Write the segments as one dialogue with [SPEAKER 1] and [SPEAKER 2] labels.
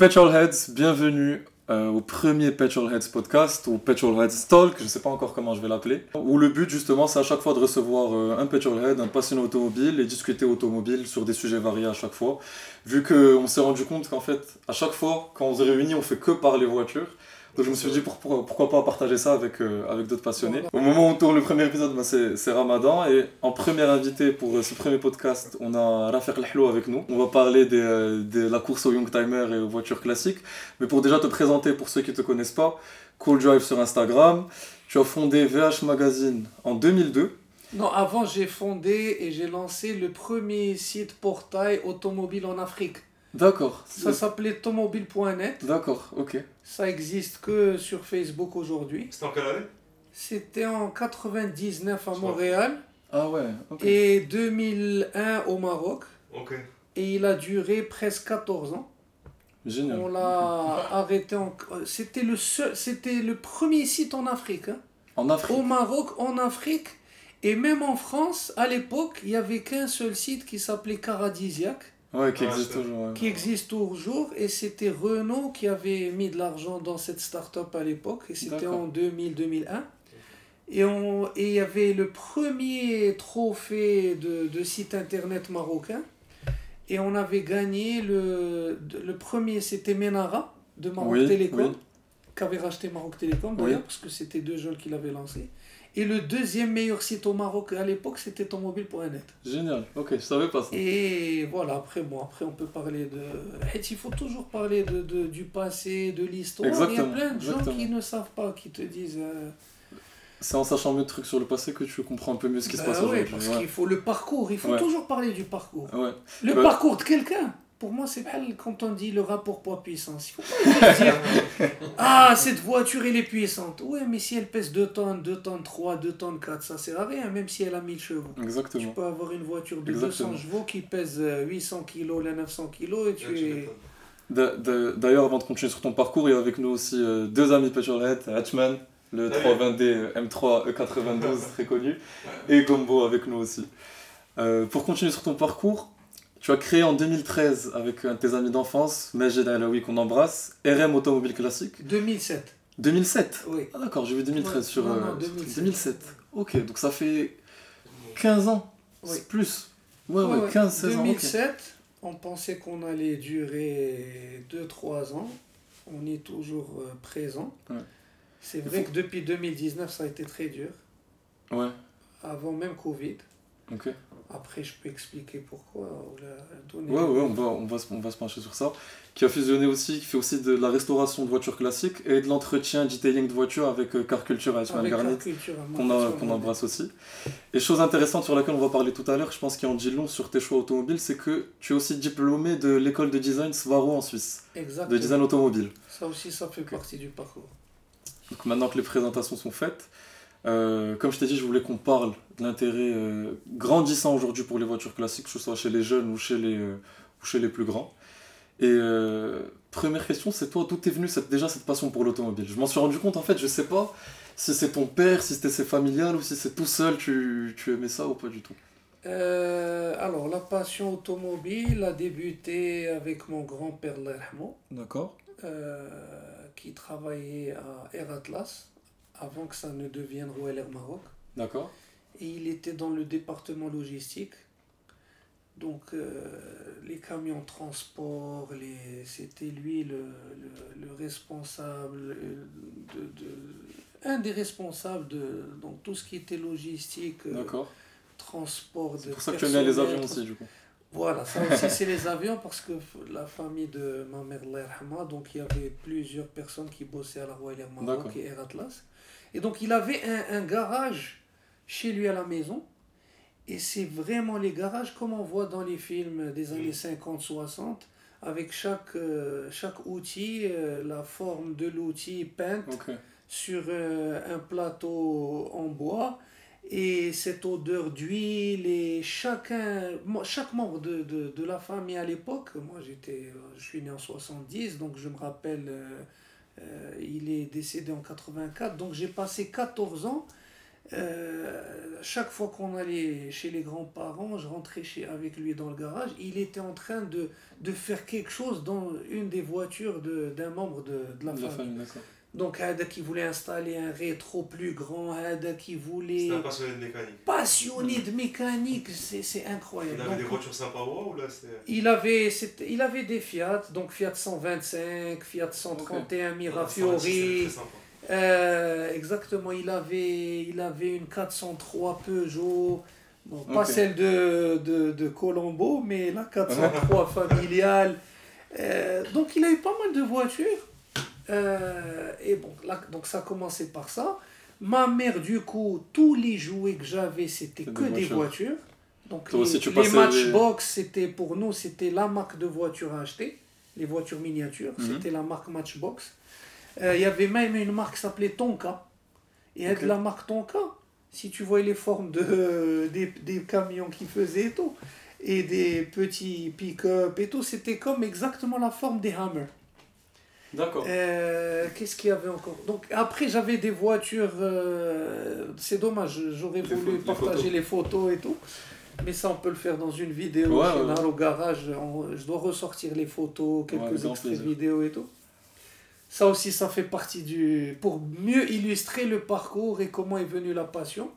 [SPEAKER 1] Petrolheads, bienvenue euh, au premier Petrolheads podcast ou Petrolheads Talk, je ne sais pas encore comment je vais l'appeler. Où le but justement c'est à chaque fois de recevoir euh, un Petrolhead, un passionné automobile et discuter automobile sur des sujets variés à chaque fois. Vu qu'on s'est rendu compte qu'en fait à chaque fois quand on se réunit on fait que parler voitures. Donc je me suis dit pourquoi pas partager ça avec, euh, avec d'autres passionnés. Au moment où on tourne le premier épisode, bah, c'est Ramadan. Et en première invité pour euh, ce premier podcast, on a Rafer Lehlo avec nous. On va parler euh, de la course au Youngtimer et aux voitures classiques. Mais pour déjà te présenter, pour ceux qui ne te connaissent pas, Cool Drive sur Instagram. Tu as fondé VH Magazine en 2002.
[SPEAKER 2] Non, avant j'ai fondé et j'ai lancé le premier site portail automobile en Afrique.
[SPEAKER 1] D'accord.
[SPEAKER 2] Ça s'appelait tomobile.net.
[SPEAKER 1] D'accord, ok.
[SPEAKER 2] Ça existe que sur Facebook aujourd'hui.
[SPEAKER 3] C'était en quelle année?
[SPEAKER 2] C'était en 99 à Montréal.
[SPEAKER 1] Ah ouais, ok.
[SPEAKER 2] Et 2001 au Maroc.
[SPEAKER 3] Ok.
[SPEAKER 2] Et il a duré presque 14 ans.
[SPEAKER 1] Génial.
[SPEAKER 2] On l'a arrêté en... C'était le, seul... C'était le premier site en Afrique. Hein.
[SPEAKER 1] En Afrique
[SPEAKER 2] Au Maroc, en Afrique. Et même en France, à l'époque, il n'y avait qu'un seul site qui s'appelait Caradisiac.
[SPEAKER 1] Ouais, qui existe toujours.
[SPEAKER 2] Qui existe toujours. Et c'était Renault qui avait mis de l'argent dans cette start-up à l'époque. Et c'était en 2000-2001. Et il y avait le premier trophée de, de, site internet marocain. Et on avait gagné le, le premier, c'était Menara de Maroc Télécom, qui avait racheté Maroc Télécom d'ailleurs, parce que c'était deux jeunes qui l'avaient lancé. Et le deuxième meilleur site au Maroc à l'époque, c'était tonmobile.net.
[SPEAKER 1] Génial, ok, je savais pas ça.
[SPEAKER 2] Et voilà, après, bon, après on peut parler de... Il faut toujours parler de, de du passé, de l'histoire. Il y a plein de gens qui ne savent pas, qui te disent... Euh,
[SPEAKER 1] c'est en sachant mieux de trucs sur le passé que tu comprends un peu mieux ce qui se
[SPEAKER 2] bah
[SPEAKER 1] passe
[SPEAKER 2] aujourd'hui. parce qu'il faut le parcours, il faut toujours parler du parcours.
[SPEAKER 1] Ouais.
[SPEAKER 2] Le bah parcours de quelqu'un pour moi, c'est quand on dit le rapport poids-puissance. Il faut pas dire Ah, cette voiture, elle est puissante. Oui, mais si elle pèse 2 tonnes, 2 tonnes 3, 2 tonnes 4, ça sert à rien, même si elle a 1000 chevaux.
[SPEAKER 1] Exactement.
[SPEAKER 2] Tu peux avoir une voiture de 200 chevaux qui pèse 800 kg, la 900 kg, et tu es.
[SPEAKER 1] D'ailleurs, avant de continuer sur ton parcours, il y a avec nous aussi euh, deux amis Petrolhead, Hatchman, le 320D M3 E92, très connu, et Gombo avec nous aussi. Euh, pour continuer sur ton parcours, tu as créé en 2013 avec un de tes amis d'enfance, Majed Alaoui qu'on embrasse, RM Automobile Classique.
[SPEAKER 2] 2007.
[SPEAKER 1] 2007
[SPEAKER 2] Oui.
[SPEAKER 1] Ah d'accord, j'ai vu 2013 sur...
[SPEAKER 2] Non, non, 2007.
[SPEAKER 1] 2007. Ok, donc ça fait 15 ans.
[SPEAKER 2] Oui.
[SPEAKER 1] Plus. Ouais, ouais, 15-16 ans.
[SPEAKER 2] 2007, on pensait qu'on allait durer 2-3 ans. On est toujours euh, présent.
[SPEAKER 1] Ouais.
[SPEAKER 2] C'est vrai que depuis 2019, ça a été très dur.
[SPEAKER 1] Ouais.
[SPEAKER 2] Avant même Covid.
[SPEAKER 1] Ok.
[SPEAKER 2] Après, je peux expliquer pourquoi.
[SPEAKER 1] Ouais, ouais, on va, on, va, on va se pencher sur ça. Qui a fusionné aussi, qui fait aussi de la restauration de voitures classiques et de l'entretien, detailing de voitures avec euh, Car Culture à Esmail Garnet, qu'on embrasse aussi. Et chose intéressante sur laquelle on va parler tout à l'heure, je pense qu'il y en dit long sur tes choix automobiles, c'est que tu es aussi diplômé de l'école de design Svaro en Suisse.
[SPEAKER 2] Exactement.
[SPEAKER 1] De design automobile.
[SPEAKER 2] Ça aussi, ça fait partie du parcours.
[SPEAKER 1] Donc maintenant que les présentations sont faites, euh, comme je t'ai dit, je voulais qu'on parle de l'intérêt euh, grandissant aujourd'hui pour les voitures classiques, que ce soit chez les jeunes ou chez les, euh, ou chez les plus grands. Et première question, c'est toi, d'où t'es venue cette, déjà cette passion pour l'automobile? Je m'en suis rendu compte, en fait, je sais pas si c'est ton père, si c'était familial ou si c'est tout seul, tu, tu aimais ça ou pas du tout?
[SPEAKER 2] Alors, la passion automobile a débuté avec mon grand-père Lerhamo.
[SPEAKER 1] D'accord.
[SPEAKER 2] qui travaillait à Air Atlas avant que ça ne devienne Royal Air Maroc.
[SPEAKER 1] D'accord.
[SPEAKER 2] Et il était dans le département logistique. Donc euh, les camions transport, les... c'était lui le, le, le responsable, de, de, un des responsables de donc, tout ce qui était logistique, euh, transport.
[SPEAKER 1] C'est pour ça que tu les avions aussi du coup.
[SPEAKER 2] Voilà, ça aussi c'est les avions parce que la famille de ma mère, donc il y avait plusieurs personnes qui bossaient à la Royal Air Maroc et Air Atlas. Et donc il avait un, un, garage chez lui à la maison. Et c'est vraiment les garages comme on voit dans les films des années 50-60, avec chaque, euh, chaque outil, euh, la forme de l'outil peinte sur euh, un plateau en bois. Et cette odeur d'huile, et chacun, chaque membre de, de, de la famille à l'époque, moi j'étais, je suis né en 70, donc je me rappelle euh, il est décédé en 84, donc j'ai passé 14 ans. Euh, chaque fois qu'on allait chez les grands-parents, je rentrais chez, avec lui dans le garage, il était en train de, de faire quelque chose dans une des voitures d'un membre de, de la, famille. Donc, Hada qui voulait installer un rétro plus grand, Hada qui voulait.
[SPEAKER 3] C'était un passionné de mécanique.
[SPEAKER 2] Passionné de mécanique, c'est incroyable.
[SPEAKER 3] Il avait des voitures sympas ou là
[SPEAKER 2] il avait, il avait des Fiat, donc Fiat 125, Fiat 131 Mirafiori. Euh, exactement, il avait, il avait une 403 Peugeot, pas celle de, de, de, Colombo, mais la 403 familiale. Euh, donc il a eu pas mal de voitures. Euh, et bon, là, donc ça a commencé par ça. Ma mère, du coup, tous les jouets que j'avais, c'était que des voitures. Donc les, Matchbox, c'était pour nous, c'était la marque de voitures à acheter. Les voitures miniatures, mhm. c'était la marque Matchbox. Euh, il y avait même une marque qui s'appelait Tonka. Et avec la marque Tonka, si tu vois les formes de, des, des camions qui faisaient et tout, et des petits pick-up et tout, c'était comme exactement la forme des Hammer. D'accord. Euh, qu'est-ce qu'il y avait encore? Donc après j'avais des voitures, euh, c'est dommage, j'aurais voulu partager les photos et tout. Mais ça on peut le faire dans une vidéo chez au garage. je dois ressortir les photos, quelques extraits de vidéos et tout. Ça aussi, ça fait partie du... pour mieux illustrer le parcours et comment est venue la passion.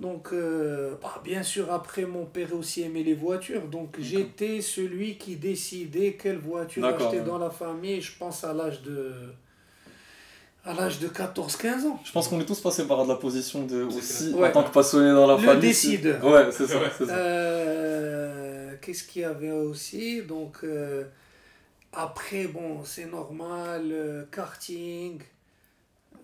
[SPEAKER 2] Donc, euh, bah, bien sûr, après, mon père aussi aimait les voitures. Donc, j'étais celui qui décidait quelle voiture acheter dans la famille, je pense à l'âge de à l'âge de 14-15 ans.
[SPEAKER 1] Je pense qu'on est tous passés par de la position de aussi en tant que passionné dans la famille. Le décide. Ouais, c'est ça.
[SPEAKER 2] Euh, Qu'est-ce qu'il y avait aussi? Donc, euh, après, bon, c'est normal, euh, karting,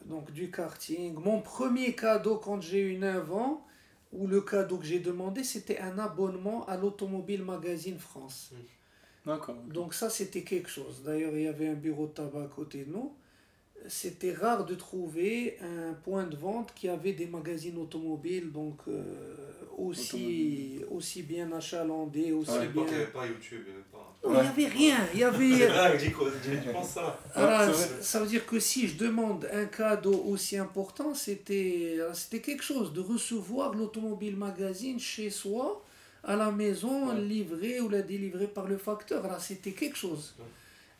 [SPEAKER 2] donc du karting. Mon premier cadeau quand j'ai eu 9 ans, ou le cadeau que j'ai demandé, c'était un abonnement à l'Automobile Magazine France. D'accord. Donc ça, c'était quelque chose. D'ailleurs, il y avait un bureau de tabac à côté de nous c'était rare de trouver un point de vente qui avait des magazines automobiles, donc euh, aussi, aussi bien achalandés, aussi bien... il n'y avait pas YouTube, il n'y avait rien, il y avait... ça. Alors, ça veut dire que si je demande un cadeau aussi important, c'était quelque chose de recevoir l'automobile magazine chez soi, à la maison, livré ou la délivré par le facteur. Là, c'était quelque chose.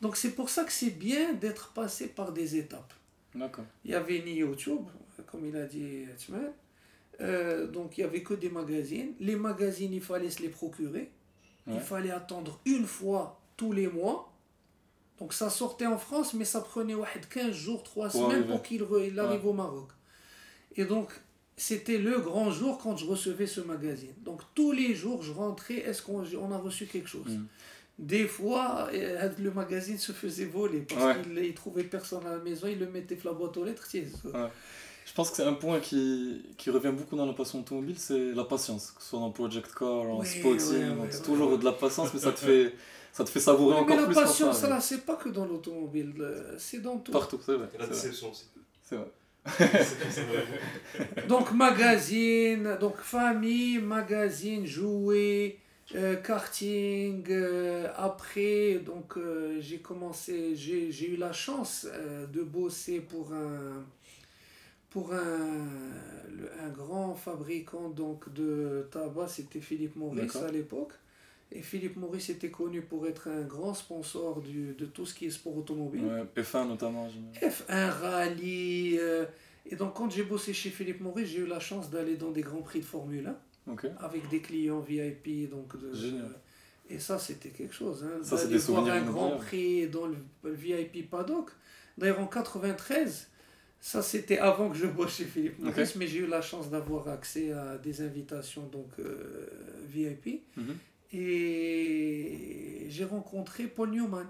[SPEAKER 2] Donc c'est pour ça que c'est bien d'être passé par des étapes. D'accord. Il y avait ni YouTube, comme il a dit. Euh, donc il n'y avait que des magazines. Les magazines, il fallait se les procurer. Il fallait attendre une fois tous les mois. Donc ça sortait en France, mais ça prenait 15 jours, 3 semaines pour qu'il arrive au Maroc. Et donc c'était le grand jour quand je recevais ce magazine. Donc tous les jours, je rentrais, est-ce qu'on a reçu quelque chose? Mm des fois, euh, le magazine se faisait voler parce qu'il ne trouvait personne à la maison, il le mettait la boîte aux lettres.
[SPEAKER 1] Je pense que c'est un point qui, qui, revient beaucoup dans la passion automobile, c'est la patience, que ce soit dans Project Car, en spotting, c'est toujours de la patience, mais ça te fait, ça te fait savourer encore plus.
[SPEAKER 2] Mais la patience, ça, c'est pas que dans l'automobile, c'est dans tout.
[SPEAKER 1] Partout, c'est vrai.
[SPEAKER 3] la déception aussi.
[SPEAKER 1] C'est vrai.
[SPEAKER 2] donc magazine, donc famille, magazine, jouets, euh, karting, euh, après, donc euh, j'ai commencé, j'ai eu la chance de bosser pour un, pour un, un grand fabricant donc, de tabac, c'était Philippe Maurice à l'époque. Et Philippe Maurice était connu pour être un grand sponsor du, de tout ce qui est sport automobile.
[SPEAKER 1] F1 notamment.
[SPEAKER 2] F1, rallye. et donc quand j'ai bossé chez Philippe Maurice, j'ai eu la chance d'aller dans des grands prix de Formule 1 avec des clients VIP. Donc de, et ça, c'était quelque chose. Hein, ça, D'aller voir un grand prix dans le, VIP paddock. D'ailleurs, en 93, ça c'était avant que je bosse chez Philippe Maurice, mais j'ai eu la chance d'avoir accès à des invitations donc euh, VIP. Mhm. Et j'ai rencontré Paul Newman.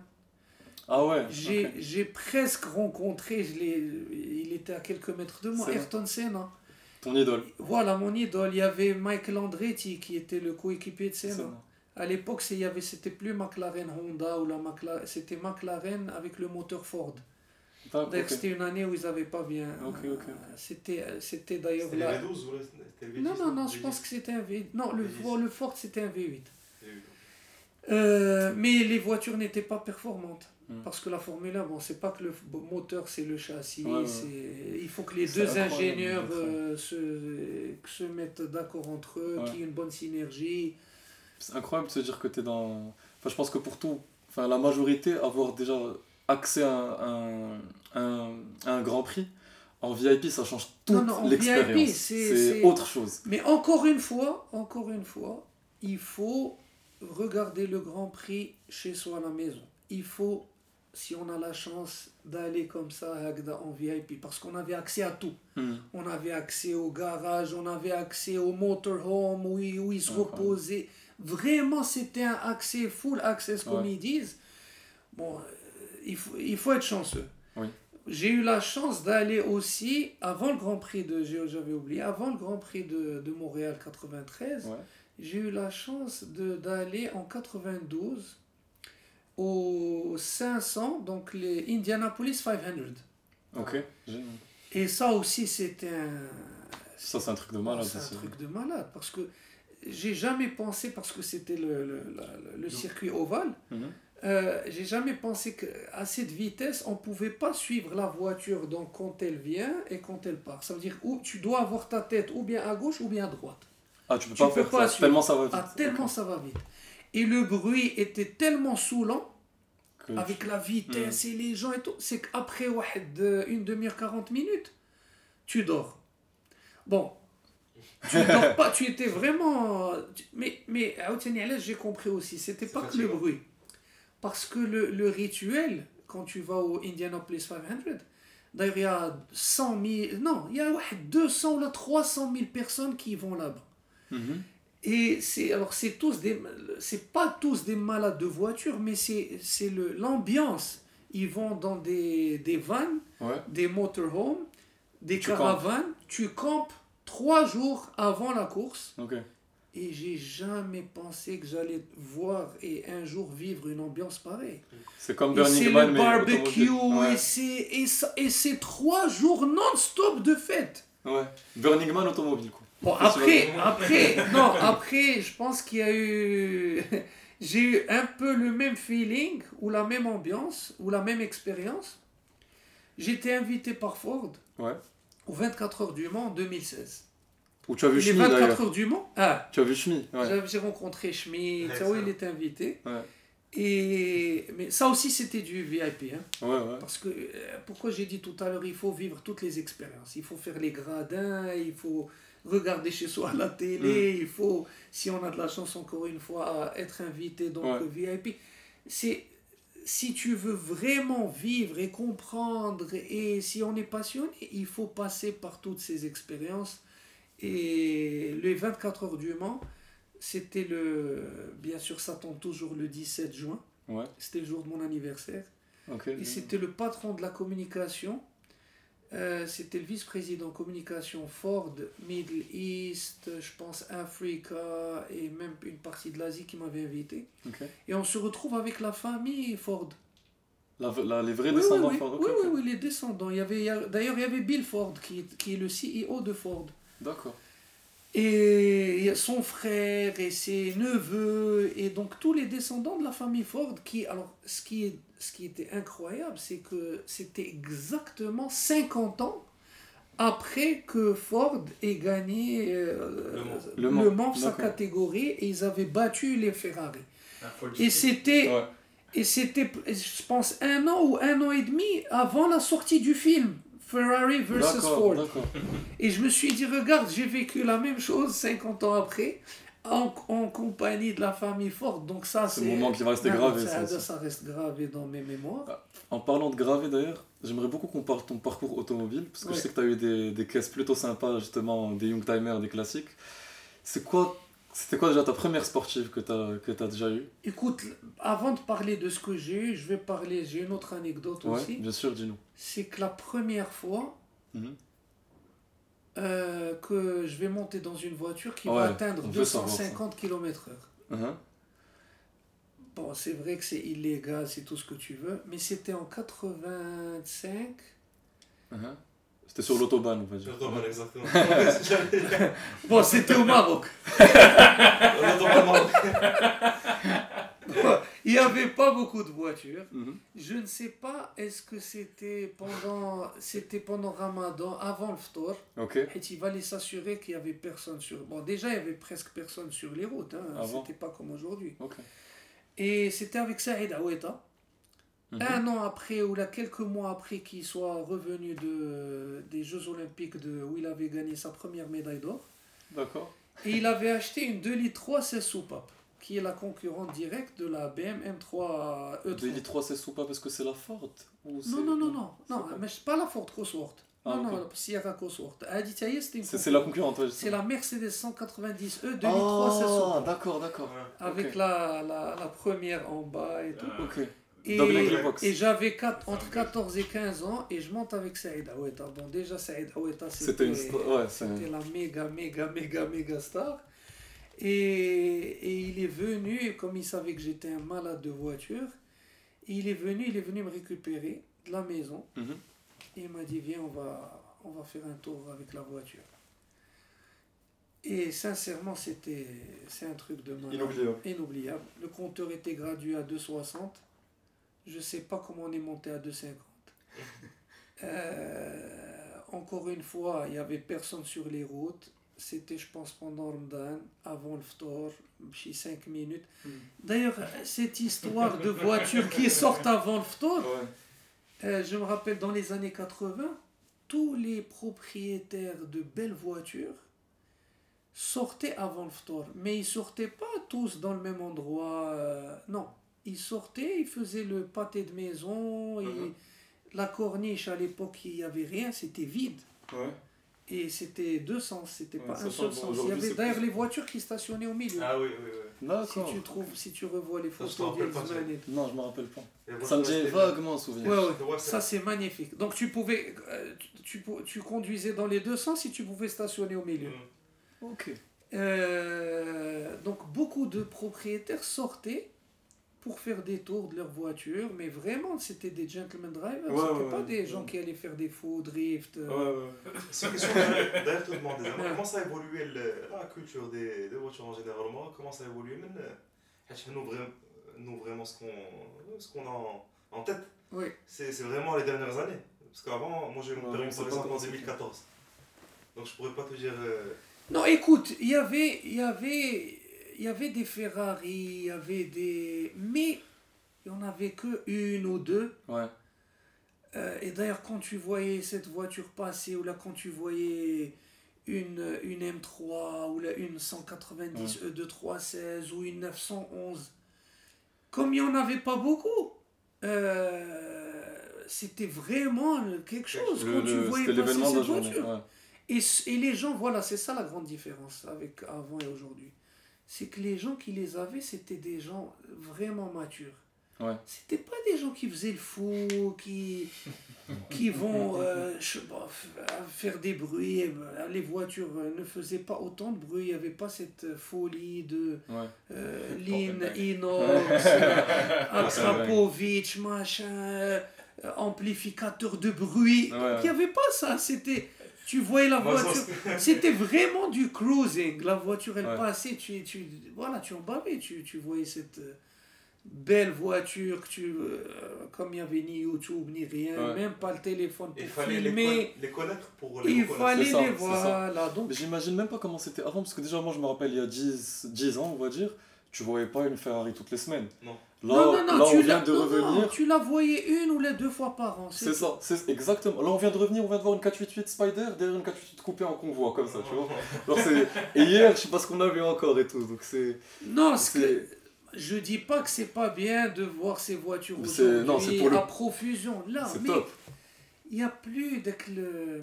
[SPEAKER 1] Ah ouais
[SPEAKER 2] J'ai presque rencontré, je il était à quelques mètres de moi, Ayrton Senna.
[SPEAKER 1] Ton idole.
[SPEAKER 2] Voilà, mon idole. Il y avait Michael Andretti qui était le coéquipier de Senna. À l'époque, c'était plus McLaren Honda ou la McLaren, c'était McLaren avec le moteur Ford. C'était une année où ils n'avaient pas bien. Euh, c'était, c'était d'ailleurs
[SPEAKER 3] là. V12 ou
[SPEAKER 2] V10 Non, non, non, je pense que c'était un V. Non, le, le Ford c'était un V8. Euh, mais les voitures n'étaient pas performantes. Mm. Parce que la Formule 1, bon, c'est pas que le moteur, c'est le châssis. Il faut que les deux ingénieurs euh, se, se mettent d'accord entre eux, qu'il y ait une bonne synergie.
[SPEAKER 1] C'est incroyable de se dire que tu es dans. Enfin, je pense que pour tout, enfin, la majorité, avoir déjà accès à un, un, un grand prix, en VIP, ça change toute l'expérience. C'est autre chose.
[SPEAKER 2] Mais encore une fois, encore une fois, il faut regarder le Grand Prix chez soi à la maison. Il faut si on a la chance d'aller comme ça en VIP, parce qu'on avait accès à tout. Hmm. On avait accès au garage, on avait accès au motorhome où, où ils se reposaient. Vraiment, c'était un accès full access, comme ils disent. Bon, euh, il faut, il faut être chanceux. J'ai eu la chance d'aller aussi, avant le Grand Prix de, j'avais oublié, avant le Grand Prix de, de Montréal 93, j'ai eu la chance d'aller en 92 aux 500, donc les Indianapolis 500.
[SPEAKER 1] Ok.
[SPEAKER 2] Et ça aussi, c'était un.
[SPEAKER 1] Ça, c'est un truc de malade.
[SPEAKER 2] C'est un truc de malade parce que j'ai jamais pensé, parce que c'était le, le, le, circuit ovale, mhm. euh, j'ai jamais pensé qu'à cette vitesse, on pouvait pas suivre la voiture donc quand elle vient et quand elle part. Ça veut dire où tu dois avoir ta tête ou bien à gauche ou bien à droite.
[SPEAKER 1] Ah, tu peux pas faire ça, tellement ça va vite.
[SPEAKER 2] Ah, tellement ça va vite. Et le bruit était tellement saoulant, avec la vitesse hmm. et les gens et tout, c'est qu'après une demi-heure, 40 minutes, tu dors. Bon, tu dors pas, tu étais vraiment. Mais, mais j'ai compris aussi, c'était pas que le bruit. Parce que le, le, rituel, quand tu vas au Indianapolis 500, d'ailleurs, il y a 100 000, non, il y a 200 ou 300 000 personnes qui vont là-bas. Mhm. Et c'est alors c'est tous des c'est pas tous des malades de voiture mais c'est c'est le l'ambiance. Ils vont dans des des vannes, des motorhomes, des caravanes, tu campes trois jours avant la course. Et j'ai jamais pensé que j'allais voir et un jour vivre une ambiance pareille.
[SPEAKER 1] C'est comme Burning Man,
[SPEAKER 2] le barbecue et c'est et, et c'est trois jours non-stop de fête.
[SPEAKER 1] Ouais. Burning Man automobile quoi.
[SPEAKER 2] Bon, après, après, non, après, je pense qu'il y a eu. J'ai eu un peu le même feeling, ou la même ambiance, ou la même expérience. J'étais invité par Ford ouais. aux 24 heures du Mans en 2016.
[SPEAKER 1] Où tu as vu
[SPEAKER 2] Les 24 heures du Mans
[SPEAKER 1] ah, Tu as vu Schmi
[SPEAKER 2] ouais. J'ai rencontré Schmi, ouais, où il était invité. Et, mais ça aussi, c'était du VIP. Hein. Ouais, ouais. Parce que, euh, pourquoi j'ai dit tout à l'heure, il faut vivre toutes les expériences. Il faut faire les gradins, il faut regarder chez soi la télé, mm. il faut, si on a de la chance encore une fois, être invité donc VIP. C'est si tu veux vraiment vivre et comprendre et si on est passionné, il faut passer par toutes ces expériences. Et les 24 heures du Mans, c'était le. Bien sûr, ça tombe toujours le 17 juin. C'était le jour de mon anniversaire. Et c'était le patron de la communication euh, c'était le vice-président communication Ford, Middle East, je pense Africa et même une partie de l'Asie qui m'avait invité. Et on se retrouve avec la famille Ford.
[SPEAKER 1] La, les vrais descendants Ford
[SPEAKER 2] oui, oui, oui, les descendants. Il y avait, d'ailleurs, il y avait Bill Ford qui, qui est le CEO de Ford.
[SPEAKER 1] D'accord.
[SPEAKER 2] Et son frère et ses neveux, et donc tous les descendants de la famille Ford, qui, alors, ce qui, est, ce qui était incroyable, c'est que c'était exactement 50 ans après que Ford ait gagné euh, le, Mans, sa catégorie, et ils avaient battu les Ferrari. Et c'était, et c'était, je pense, un an ou un an et demi avant la sortie du film. Ferrari versus Ford. Et je me suis dit, regarde, j'ai vécu la même chose 50 ans après, en, en compagnie de la famille Ford. Donc ça, c'est...
[SPEAKER 1] un moment qui va rester gravé.
[SPEAKER 2] Ça, ça, reste gravé dans mes mémoires. Ah,
[SPEAKER 1] en parlant de gravé d'ailleurs, j'aimerais beaucoup qu'on parle de ton parcours automobile, parce que je sais que tu as eu des, des caisses plutôt sympas, justement, des Youngtimers, des classiques. C'est quoi c'était quoi déjà ta première sportive que tu as, que as déjà eue?
[SPEAKER 2] Écoute, avant de parler de ce que j'ai eu, je vais parler, j'ai une autre anecdote
[SPEAKER 1] ouais,
[SPEAKER 2] aussi.
[SPEAKER 1] bien sûr, dis-nous.
[SPEAKER 2] C'est que la première fois mhm. Euh, que je vais monter dans une voiture qui va atteindre 250 km/h. Uh-huh. Bon, c'est vrai que c'est illégal, c'est tout ce que tu veux, mais c'était en 85.
[SPEAKER 1] C'était sur l'autobahn, on va dire.
[SPEAKER 3] L'autobahn, exactement.
[SPEAKER 2] bon, c'était au Maroc. l'autobahn Maroc. Il n'y avait pas beaucoup de voitures.
[SPEAKER 1] Mhm.
[SPEAKER 2] Je ne sais pas, est-ce que c'était pendant, c'était pendant Ramadan, avant le Ftor?
[SPEAKER 1] Ok.
[SPEAKER 2] Et il fallait s'assurer qu'il y avait personne sur. Bon, déjà, il y avait presque personne sur les routes. Hein.
[SPEAKER 1] Avant.
[SPEAKER 2] C'était pas comme aujourd'hui. Et c'était avec Saïd Aoueta.
[SPEAKER 1] Mhm.
[SPEAKER 2] Un an après, ou là, quelques mois après qu'il soit revenu de, des Jeux Olympiques de, où il avait gagné sa première médaille d'or.
[SPEAKER 1] D'accord.
[SPEAKER 2] Et il avait acheté une 2 litres 3 16 soupapes, qui est la concurrente directe de la BM M3 E30.
[SPEAKER 1] Daily 3 c'est ou pas parce que c'est la Ford ou
[SPEAKER 2] Non, non, non, non, non,
[SPEAKER 1] quoi
[SPEAKER 2] mais c'est pas la Ford Cosworth.
[SPEAKER 1] Ah,
[SPEAKER 2] non,
[SPEAKER 1] ok.
[SPEAKER 2] non, Sierra Cosworth.
[SPEAKER 1] C'est c'est la
[SPEAKER 2] concurrente. C'est la Mercedes 190 E 2 litres 3 16
[SPEAKER 1] Ah, d'accord, d'accord.
[SPEAKER 3] Ouais.
[SPEAKER 2] Avec
[SPEAKER 1] ok.
[SPEAKER 2] la, la, la première en bas et tout.
[SPEAKER 1] Ok.
[SPEAKER 2] Et, et j'avais quatre- entre 14 et 15 ans et je monte avec Saïd Aoueta. Bon, déjà, Saïd Aoueta,
[SPEAKER 1] C'était ouais,
[SPEAKER 2] la méga, méga, méga, méga star. Et, et il est venu, comme il savait que j'étais un malade de voiture, il est venu, il est venu me récupérer de la maison.
[SPEAKER 1] Mhm.
[SPEAKER 2] Et il m'a dit, viens, on va, on va faire un tour avec la voiture. Et sincèrement, c'était, c'est un truc de malade.
[SPEAKER 1] Inoubliable.
[SPEAKER 2] Inoubliable. Le compteur était gradué à 2,60. Je sais pas comment on est monté à 2,50. Euh, encore une fois, il y avait personne sur les routes. C'était, je pense, pendant Ramadan, avant le Ftor, 5 minutes.
[SPEAKER 1] Hmm.
[SPEAKER 2] D'ailleurs, cette histoire de voitures qui sortent avant le Ftor,
[SPEAKER 1] Ouais.
[SPEAKER 2] euh, je me rappelle dans les années 80, tous les propriétaires de belles voitures sortaient avant le Ftor. Mais ils sortaient pas tous dans le même endroit. euh, non. Ils sortaient, ils faisaient le pâté de maison. et
[SPEAKER 1] Mhm.
[SPEAKER 2] La corniche, à l'époque, il n'y avait rien, c'était vide.
[SPEAKER 1] Ouais.
[SPEAKER 2] Et c'était deux sens, c'était
[SPEAKER 1] Ouais,
[SPEAKER 2] pas un seul sens. Il y avait d'ailleurs les voitures qui stationnaient au milieu.
[SPEAKER 3] Ah oui, oui, oui.
[SPEAKER 2] si tu trouves, si tu revois les photos et tout.
[SPEAKER 1] Non, je me rappelle pas. Ça me dit vaguement souvenir.
[SPEAKER 2] Ouais, ouais. Ça, c'est magnifique. Donc, tu pouvais. euh, tu, tu conduisais dans les deux sens si tu pouvais stationner au milieu.
[SPEAKER 3] Mm.
[SPEAKER 1] Ok.
[SPEAKER 2] Euh, donc, beaucoup de propriétaires sortaient pour faire des tours de leur voiture, mais vraiment, c'était des gentlemen drivers,
[SPEAKER 1] ouais,
[SPEAKER 2] c'était
[SPEAKER 1] ouais,
[SPEAKER 2] pas
[SPEAKER 1] ouais,
[SPEAKER 2] des gens qui allaient faire des faux drifts. Euh...
[SPEAKER 3] C'est une question d'ailleurs, tout le
[SPEAKER 2] monde.
[SPEAKER 3] Comment ça a évolué la culture des, des voitures en général Comment ça a évolué euh, nous, nous, vraiment, ce qu'on qu a en, en tête,
[SPEAKER 2] oui.
[SPEAKER 3] c'est vraiment les dernières années. Parce qu'avant, moi j'ai eu mon permis en 2014. Donc je pourrais pas te dire. Euh...
[SPEAKER 2] Non, écoute, il y avait. Y avait il y avait des Ferrari, il y avait des, mais il n'y en avait que une ou deux.
[SPEAKER 1] Ouais.
[SPEAKER 2] Euh, et d'ailleurs, quand tu voyais cette voiture passer, ou là, quand tu voyais une, une M3, ou là, une 190 E2316, ou une 911, comme il n'y en avait pas beaucoup, euh, c'était vraiment quelque chose
[SPEAKER 1] Le-
[SPEAKER 2] quand tu voyais passer cette
[SPEAKER 1] journée.
[SPEAKER 2] voiture.
[SPEAKER 1] ouais.
[SPEAKER 2] Et, et les gens, voilà, c'est ça la grande différence avec avant et aujourd'hui. C'est que les gens qui les avaient, c'était des gens vraiment matures.
[SPEAKER 1] Ouais.
[SPEAKER 2] C'était pas des gens qui faisaient le fou, qui, qui vont euh, je f- faire des bruits. Euh, Les voitures euh, ne faisaient pas autant de bruit, il n'y avait pas cette folie de
[SPEAKER 1] Ouais.
[SPEAKER 2] euh, Lynn. Inox, Akrapovic, machin, amplificateur de bruit. Donc,
[SPEAKER 1] ouais.
[SPEAKER 2] Il n'y avait pas ça. C'était, tu voyais la voiture. C'était vraiment du cruising. La voiture, elle
[SPEAKER 1] Ouais.
[SPEAKER 2] passait, tu, tu, voilà, tu en bavais, tu, tu voyais cette euh, belle voiture, que tu, euh, comme il n'y avait ni YouTube, ni rien,
[SPEAKER 1] Ouais.
[SPEAKER 2] même pas le téléphone pour
[SPEAKER 3] Il fallait les,
[SPEAKER 2] filmer.
[SPEAKER 3] conna- les connaître pour les
[SPEAKER 2] Il fallait
[SPEAKER 1] ça,
[SPEAKER 2] les. Donc,
[SPEAKER 1] Mais j'imagine même pas comment c'était avant, parce que déjà, moi, je me rappelle, il y a 10, 10 ans, on va dire, tu voyais pas une Ferrari toutes les semaines.
[SPEAKER 3] Non.
[SPEAKER 1] Là,
[SPEAKER 2] non, non, non,
[SPEAKER 1] là
[SPEAKER 2] tu
[SPEAKER 1] on vient
[SPEAKER 2] la-
[SPEAKER 1] de
[SPEAKER 2] non, non,
[SPEAKER 1] revenir.
[SPEAKER 2] tu la voyais une ou les deux fois par an.
[SPEAKER 1] C'est ça, c'est exactement. Là, on vient de revenir, on vient de voir une 488 Spider derrière une 488 coupée en convoi, comme ça, tu vois. Alors, c'est- et hier, je sais pas ce qu'on a vu encore et tout, donc c'est.
[SPEAKER 2] Non, ce que,
[SPEAKER 1] c'est-
[SPEAKER 2] je dis pas que c'est pas bien de voir ces voitures
[SPEAKER 1] c'est- non,
[SPEAKER 2] aujourd'hui
[SPEAKER 1] c'est pour le-
[SPEAKER 2] à profusion. Là,
[SPEAKER 1] C'est top.
[SPEAKER 2] il n'y a plus de le...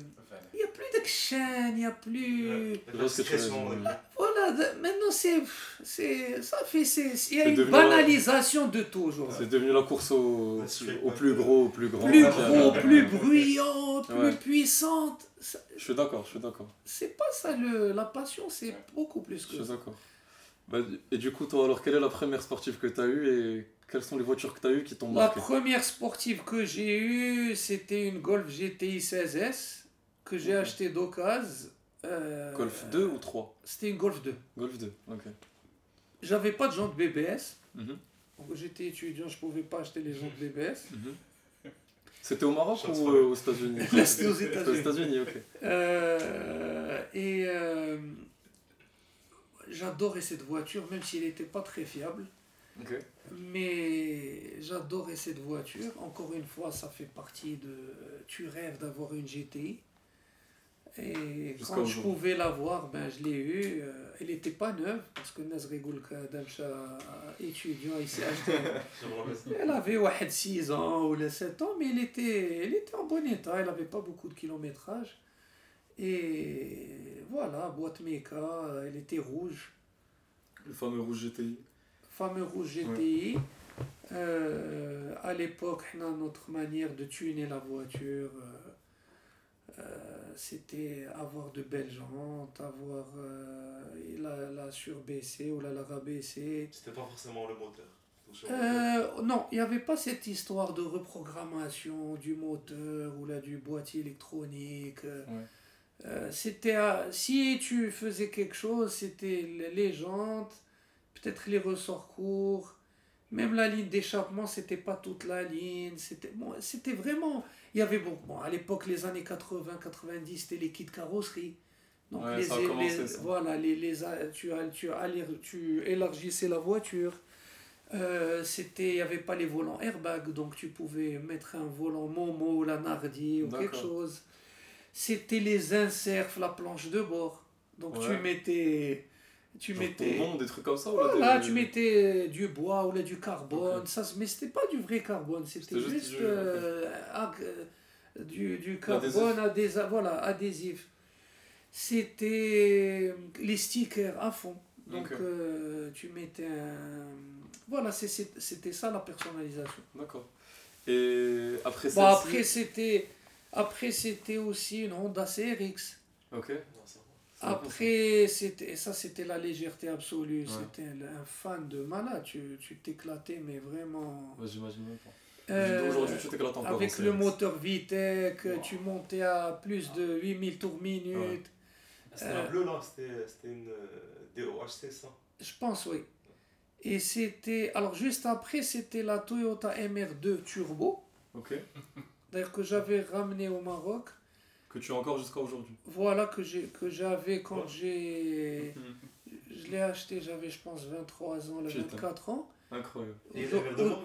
[SPEAKER 2] Il n'y a plus de chaîne, il n'y a plus...
[SPEAKER 1] Je dire.
[SPEAKER 3] ouais.
[SPEAKER 2] Voilà, de- maintenant c'est... c'est ça fait... c'est- Il y a une banalisation de tout aujourd'hui.
[SPEAKER 1] C'est devenu la course au, au plus gros, au plus grand.
[SPEAKER 2] Plus gros, plus bruyant, plus
[SPEAKER 1] Ouais.
[SPEAKER 2] puissante. Ça-
[SPEAKER 1] Je suis d'accord, je suis d'accord.
[SPEAKER 2] C'est pas ça le... La passion, c'est beaucoup plus
[SPEAKER 1] Je
[SPEAKER 2] que
[SPEAKER 1] suis
[SPEAKER 2] ça.
[SPEAKER 1] d'accord. Bah, et du coup, toi, alors, quelle est la première sportive que tu as eue et quelles sont les voitures que tu as eues qui t'ont
[SPEAKER 2] La
[SPEAKER 1] marqué?
[SPEAKER 2] première sportive que j'ai eue, c'était une Golf GTI 16S que j'ai
[SPEAKER 1] Ok.
[SPEAKER 2] achetée d'occasion. Euh,
[SPEAKER 1] Golf 2 ou 3
[SPEAKER 2] C'était une Golf 2.
[SPEAKER 1] Golf 2, ok.
[SPEAKER 2] J'avais pas de jantes BBS.
[SPEAKER 1] Mhm.
[SPEAKER 2] J'étais étudiant, je ne pouvais pas acheter les jantes BBS. Mhm.
[SPEAKER 1] C'était au Maroc ou euh, aux États-Unis
[SPEAKER 2] C'était aux États-Unis.
[SPEAKER 1] ok.
[SPEAKER 2] Euh, et euh, j'adorais cette voiture, même si elle n'était pas très fiable. Mais j'adorais cette voiture. Encore une fois, ça fait partie de. Tu rêves d'avoir une GTI. Et quand je pouvais l'avoir, ben, je l'ai eu. Euh, elle n'était pas neuve, parce que Nazrigoul Damcha, étudiant, il s'est acheté. elle avait 6 ans ou 7 ans, mais elle était, elle était en bon état, elle n'avait pas beaucoup de kilométrage. Et voilà, boîte méca, elle était rouge.
[SPEAKER 1] Le fameux rouge GTI.
[SPEAKER 2] Fameux rouge GTI. Euh, à l'époque, notre manière de tuner la voiture. Euh, euh, c'était avoir de belles jantes, avoir euh, la, la surbaissée ou la, la rabaissée.
[SPEAKER 3] C'était pas forcément le moteur
[SPEAKER 2] euh, non, il n'y avait pas cette histoire de reprogrammation du moteur ou là du boîtier électronique. c'était si tu faisais quelque chose, c'était les jantes, peut-être les ressorts courts, même la ligne d'échappement, c'était pas toute la ligne. C'était bon, c'était vraiment. Il y avait bon, bon à l'époque, les années 80, 90, c'était les kits carrosserie. Donc les, voilà, les, les, tu, tu, tu élargissais la voiture. Euh, c'était, il n'y avait pas les volants airbag, donc tu pouvais mettre un volant Momo, la Nardi ou quelque chose. C'était les inserts, la planche de bord. Donc tu mettais
[SPEAKER 1] tu mettais des trucs comme ça
[SPEAKER 2] voilà, tu mettais du bois ou là, du carbone ça mais c'était pas du vrai carbone c'était juste, euh, euh, du, du, carbone adhésif. voilà adhésif. C'était les stickers à fond. Donc euh, tu mettais un voilà c'était ça la personnalisation.
[SPEAKER 1] D'accord. Et après
[SPEAKER 2] ça après c'était après c'était aussi une Honda CRX
[SPEAKER 1] ok
[SPEAKER 2] après, c'était, ça c'était la légèreté absolue. C'était un fan de malade. Tu, tu t'éclatais, mais vraiment.
[SPEAKER 1] j'imagine même pas. Euh, Aujourd'hui, tu t'éclates encore.
[SPEAKER 2] Avec le moteur Vitec, tu montais à plus de 8000 tours minute.
[SPEAKER 3] C'était un euh, bleu là, c'était une euh, DOHC ça
[SPEAKER 2] Je pense, oui. Et c'était. Alors, juste après, c'était la Toyota MR2 Turbo.
[SPEAKER 1] Ok.
[SPEAKER 2] D'ailleurs, que j'avais ramené au Maroc.
[SPEAKER 1] Que tu as encore jusqu'à aujourd'hui
[SPEAKER 2] Voilà, que, j'ai, que j'avais quand j'ai. Je l'ai acheté, j'avais je pense 23 ans, 24 ans.
[SPEAKER 1] Incroyable.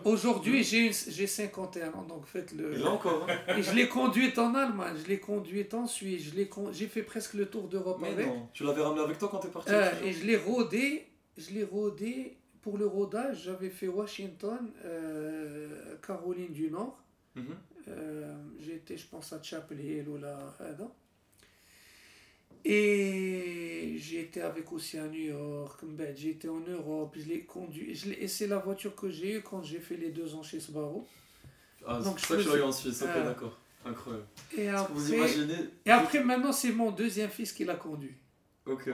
[SPEAKER 2] Aujourd'hui, j'ai, j'ai 51 ans, donc faites-le.
[SPEAKER 1] Et là encore.
[SPEAKER 2] Hein. Et je l'ai conduite en Allemagne, je l'ai conduite en Suisse, je l'ai j'ai fait presque le tour d'Europe
[SPEAKER 1] Mais Non. Tu l'avais ramené avec toi quand tu es parti
[SPEAKER 2] euh, Et je l'ai rodé, je l'ai rodé. Pour le rodage, j'avais fait Washington, euh, Caroline du Nord. Mm-hmm. Euh, j'ai été, je pense, à Chapel Hill ou là. Et j'ai été avec aussi à New York, ben, j'ai été en Europe, je l'ai conduit, je et c'est la voiture que j'ai eue quand j'ai fait les deux ans chez Subaru.
[SPEAKER 1] Ah, c'est pour ça que je suis en Suisse, ok, d'accord. Incroyable.
[SPEAKER 2] Et après, vous imaginez... et après maintenant, c'est mon deuxième fils qui l'a conduit.
[SPEAKER 1] Ok,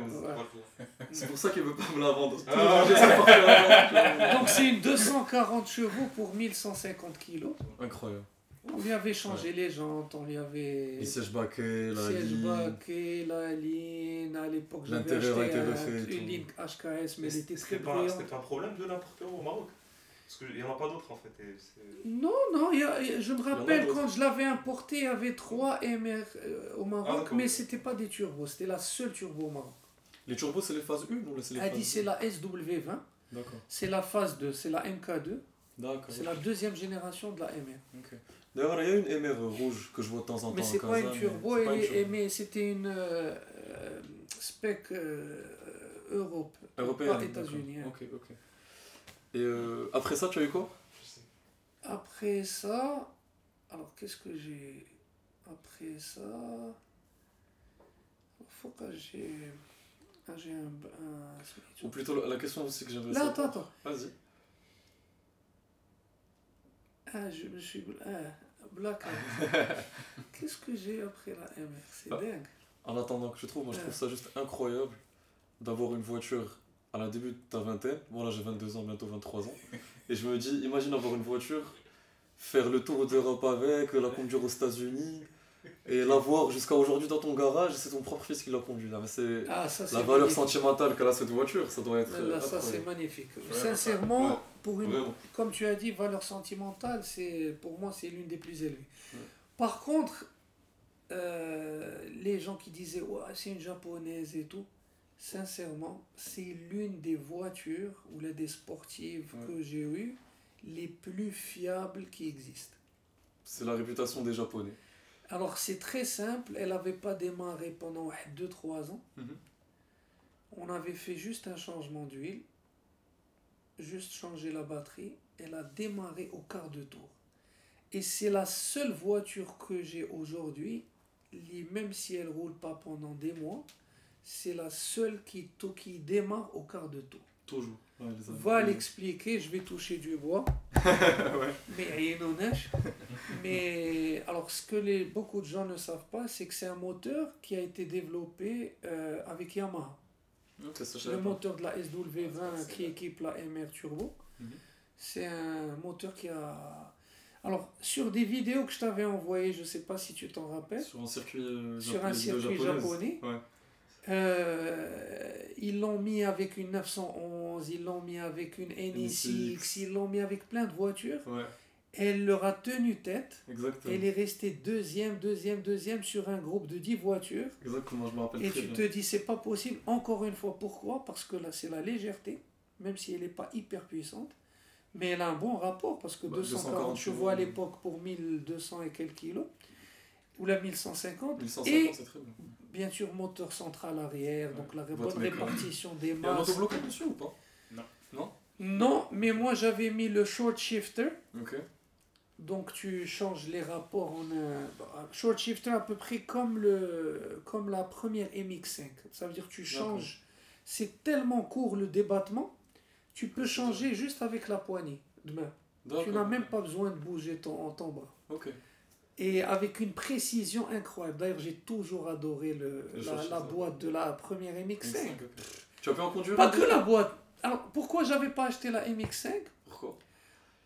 [SPEAKER 1] c'est pour ça qu'il veut pas me la vendre.
[SPEAKER 2] Ah. Donc c'est une 240 chevaux pour 1150 kilos.
[SPEAKER 1] Incroyable.
[SPEAKER 2] On lui avait changé les jantes, on lui avait.
[SPEAKER 1] Les sièges baquets, la siège ligne.
[SPEAKER 2] la ligne. À l'époque, j'avais acheté un, une ligne HKS, mais elle était très.
[SPEAKER 3] C'était un problème de l'importer au Maroc? Parce qu'il n'y en a pas d'autres en fait.
[SPEAKER 2] non, non, y a, je me rappelle quand je l'avais importé, il y avait trois MR euh, au Maroc, ah, mais c'était pas des turbos, c'était la seule turbo au Maroc.
[SPEAKER 1] Les turbos, c'est les phases 1 ou c'est les
[SPEAKER 2] Elle dit c'est la SW20. C'est la phase 2, c'est la MK2. C'est la deuxième génération de la MR.
[SPEAKER 1] D'ailleurs, il y a une MR rouge que je vois de temps en temps.
[SPEAKER 2] Mais c'est pas, une turbo, mais c'était une euh, spec euh, Europe,
[SPEAKER 1] Européenne.
[SPEAKER 2] pas États-Unis. Hein.
[SPEAKER 1] Ok, ok. Et euh, après ça, tu as eu quoi?
[SPEAKER 2] Après ça, alors qu'est-ce que j'ai Après ça, faut que j'ai. Ah, j'ai un,
[SPEAKER 1] Ou plutôt la question aussi que j'aimerais
[SPEAKER 2] savoir. Attends, attends.
[SPEAKER 1] Vas-y.
[SPEAKER 2] Ah, je me suis. Ah. Qu'est-ce que j'ai après la MR C'est ah. dingue.
[SPEAKER 1] En attendant que je trouve, moi je trouve ça juste incroyable d'avoir une voiture à la début de ta vingtaine. Moi là j'ai 22 ans, bientôt 23 ans. Et je me dis, imagine avoir une voiture, faire le tour d'Europe avec, la conduire aux États-Unis et l'avoir jusqu'à aujourd'hui dans ton garage, c'est ton propre fils qui l'a conduit là. Mais c'est
[SPEAKER 2] ah,
[SPEAKER 1] la valeur sentimentale qu'a cette voiture, ça doit être.
[SPEAKER 2] Là, ça c'est magnifique. Sincèrement, pour une, comme tu as dit, valeur sentimentale, c'est pour moi c'est l'une des plus élevées. Par contre, euh, les gens qui disaient ouais, c'est une japonaise et tout, sincèrement, c'est l'une des voitures ou les des sportives que j'ai eues les plus fiables qui existent.
[SPEAKER 1] C'est la réputation des Japonais.
[SPEAKER 2] Alors c'est très simple, elle n'avait pas démarré pendant 2-3 ans. Mhm. On avait fait juste un changement d'huile, juste changer la batterie, elle a démarré au quart de tour. Et c'est la seule voiture que j'ai aujourd'hui, même si elle roule pas pendant des mois, c'est la seule qui, qui démarre au quart de tour.
[SPEAKER 1] Toujours.
[SPEAKER 2] Va l'expliquer, je vais toucher du bois. Mais rien Mais alors, ce que les, beaucoup de gens ne savent pas, c'est que c'est un moteur qui a été développé euh, avec Yamaha. Le moteur de la SW20 qui équipe la MR Turbo. Mhm. C'est un moteur qui a. Alors, sur des vidéos que je t'avais envoyées, je ne sais pas si tu t'en rappelles.
[SPEAKER 1] Sur un circuit, euh,
[SPEAKER 2] sur un circuit japonais. Euh, ils l'ont mis avec une 911, ils l'ont mis avec une NSX, ils l'ont mis avec plein de voitures. Elle leur a tenu tête. Exactement. Elle est restée deuxième, deuxième, deuxième sur un groupe de 10 voitures.
[SPEAKER 1] Exactement, je me rappelle
[SPEAKER 2] Et tu te dis, c'est pas possible. Encore une fois, pourquoi? Parce que là, c'est la légèreté, même si elle n'est pas hyper puissante. Mais elle a un bon rapport, parce que 240 bah, chevaux à l'époque pour 1200 et quelques kilos ou la 1150. 1150 et très bien. bien sûr, moteur central arrière, donc la bonne répartition des masses.
[SPEAKER 1] Il y a un dessus ou pas?
[SPEAKER 3] Non.
[SPEAKER 1] Non?
[SPEAKER 2] Non, mais moi j'avais mis le short shifter. Ok. Donc tu changes les rapports en un short shifter à peu près comme, le, comme la première MX5. Ça veut dire que tu changes. C'est tellement court le débattement, tu peux changer juste avec la poignée de main. Tu n'as même pas besoin de bouger ton, ton bras. Et avec une précision incroyable. D'ailleurs, j'ai toujours adoré le, la, boîte de la première MX5.
[SPEAKER 1] Tu as pu en conduire
[SPEAKER 2] Pas que la boîte. Alors, pourquoi j'avais pas acheté la MX5
[SPEAKER 1] Pourquoi?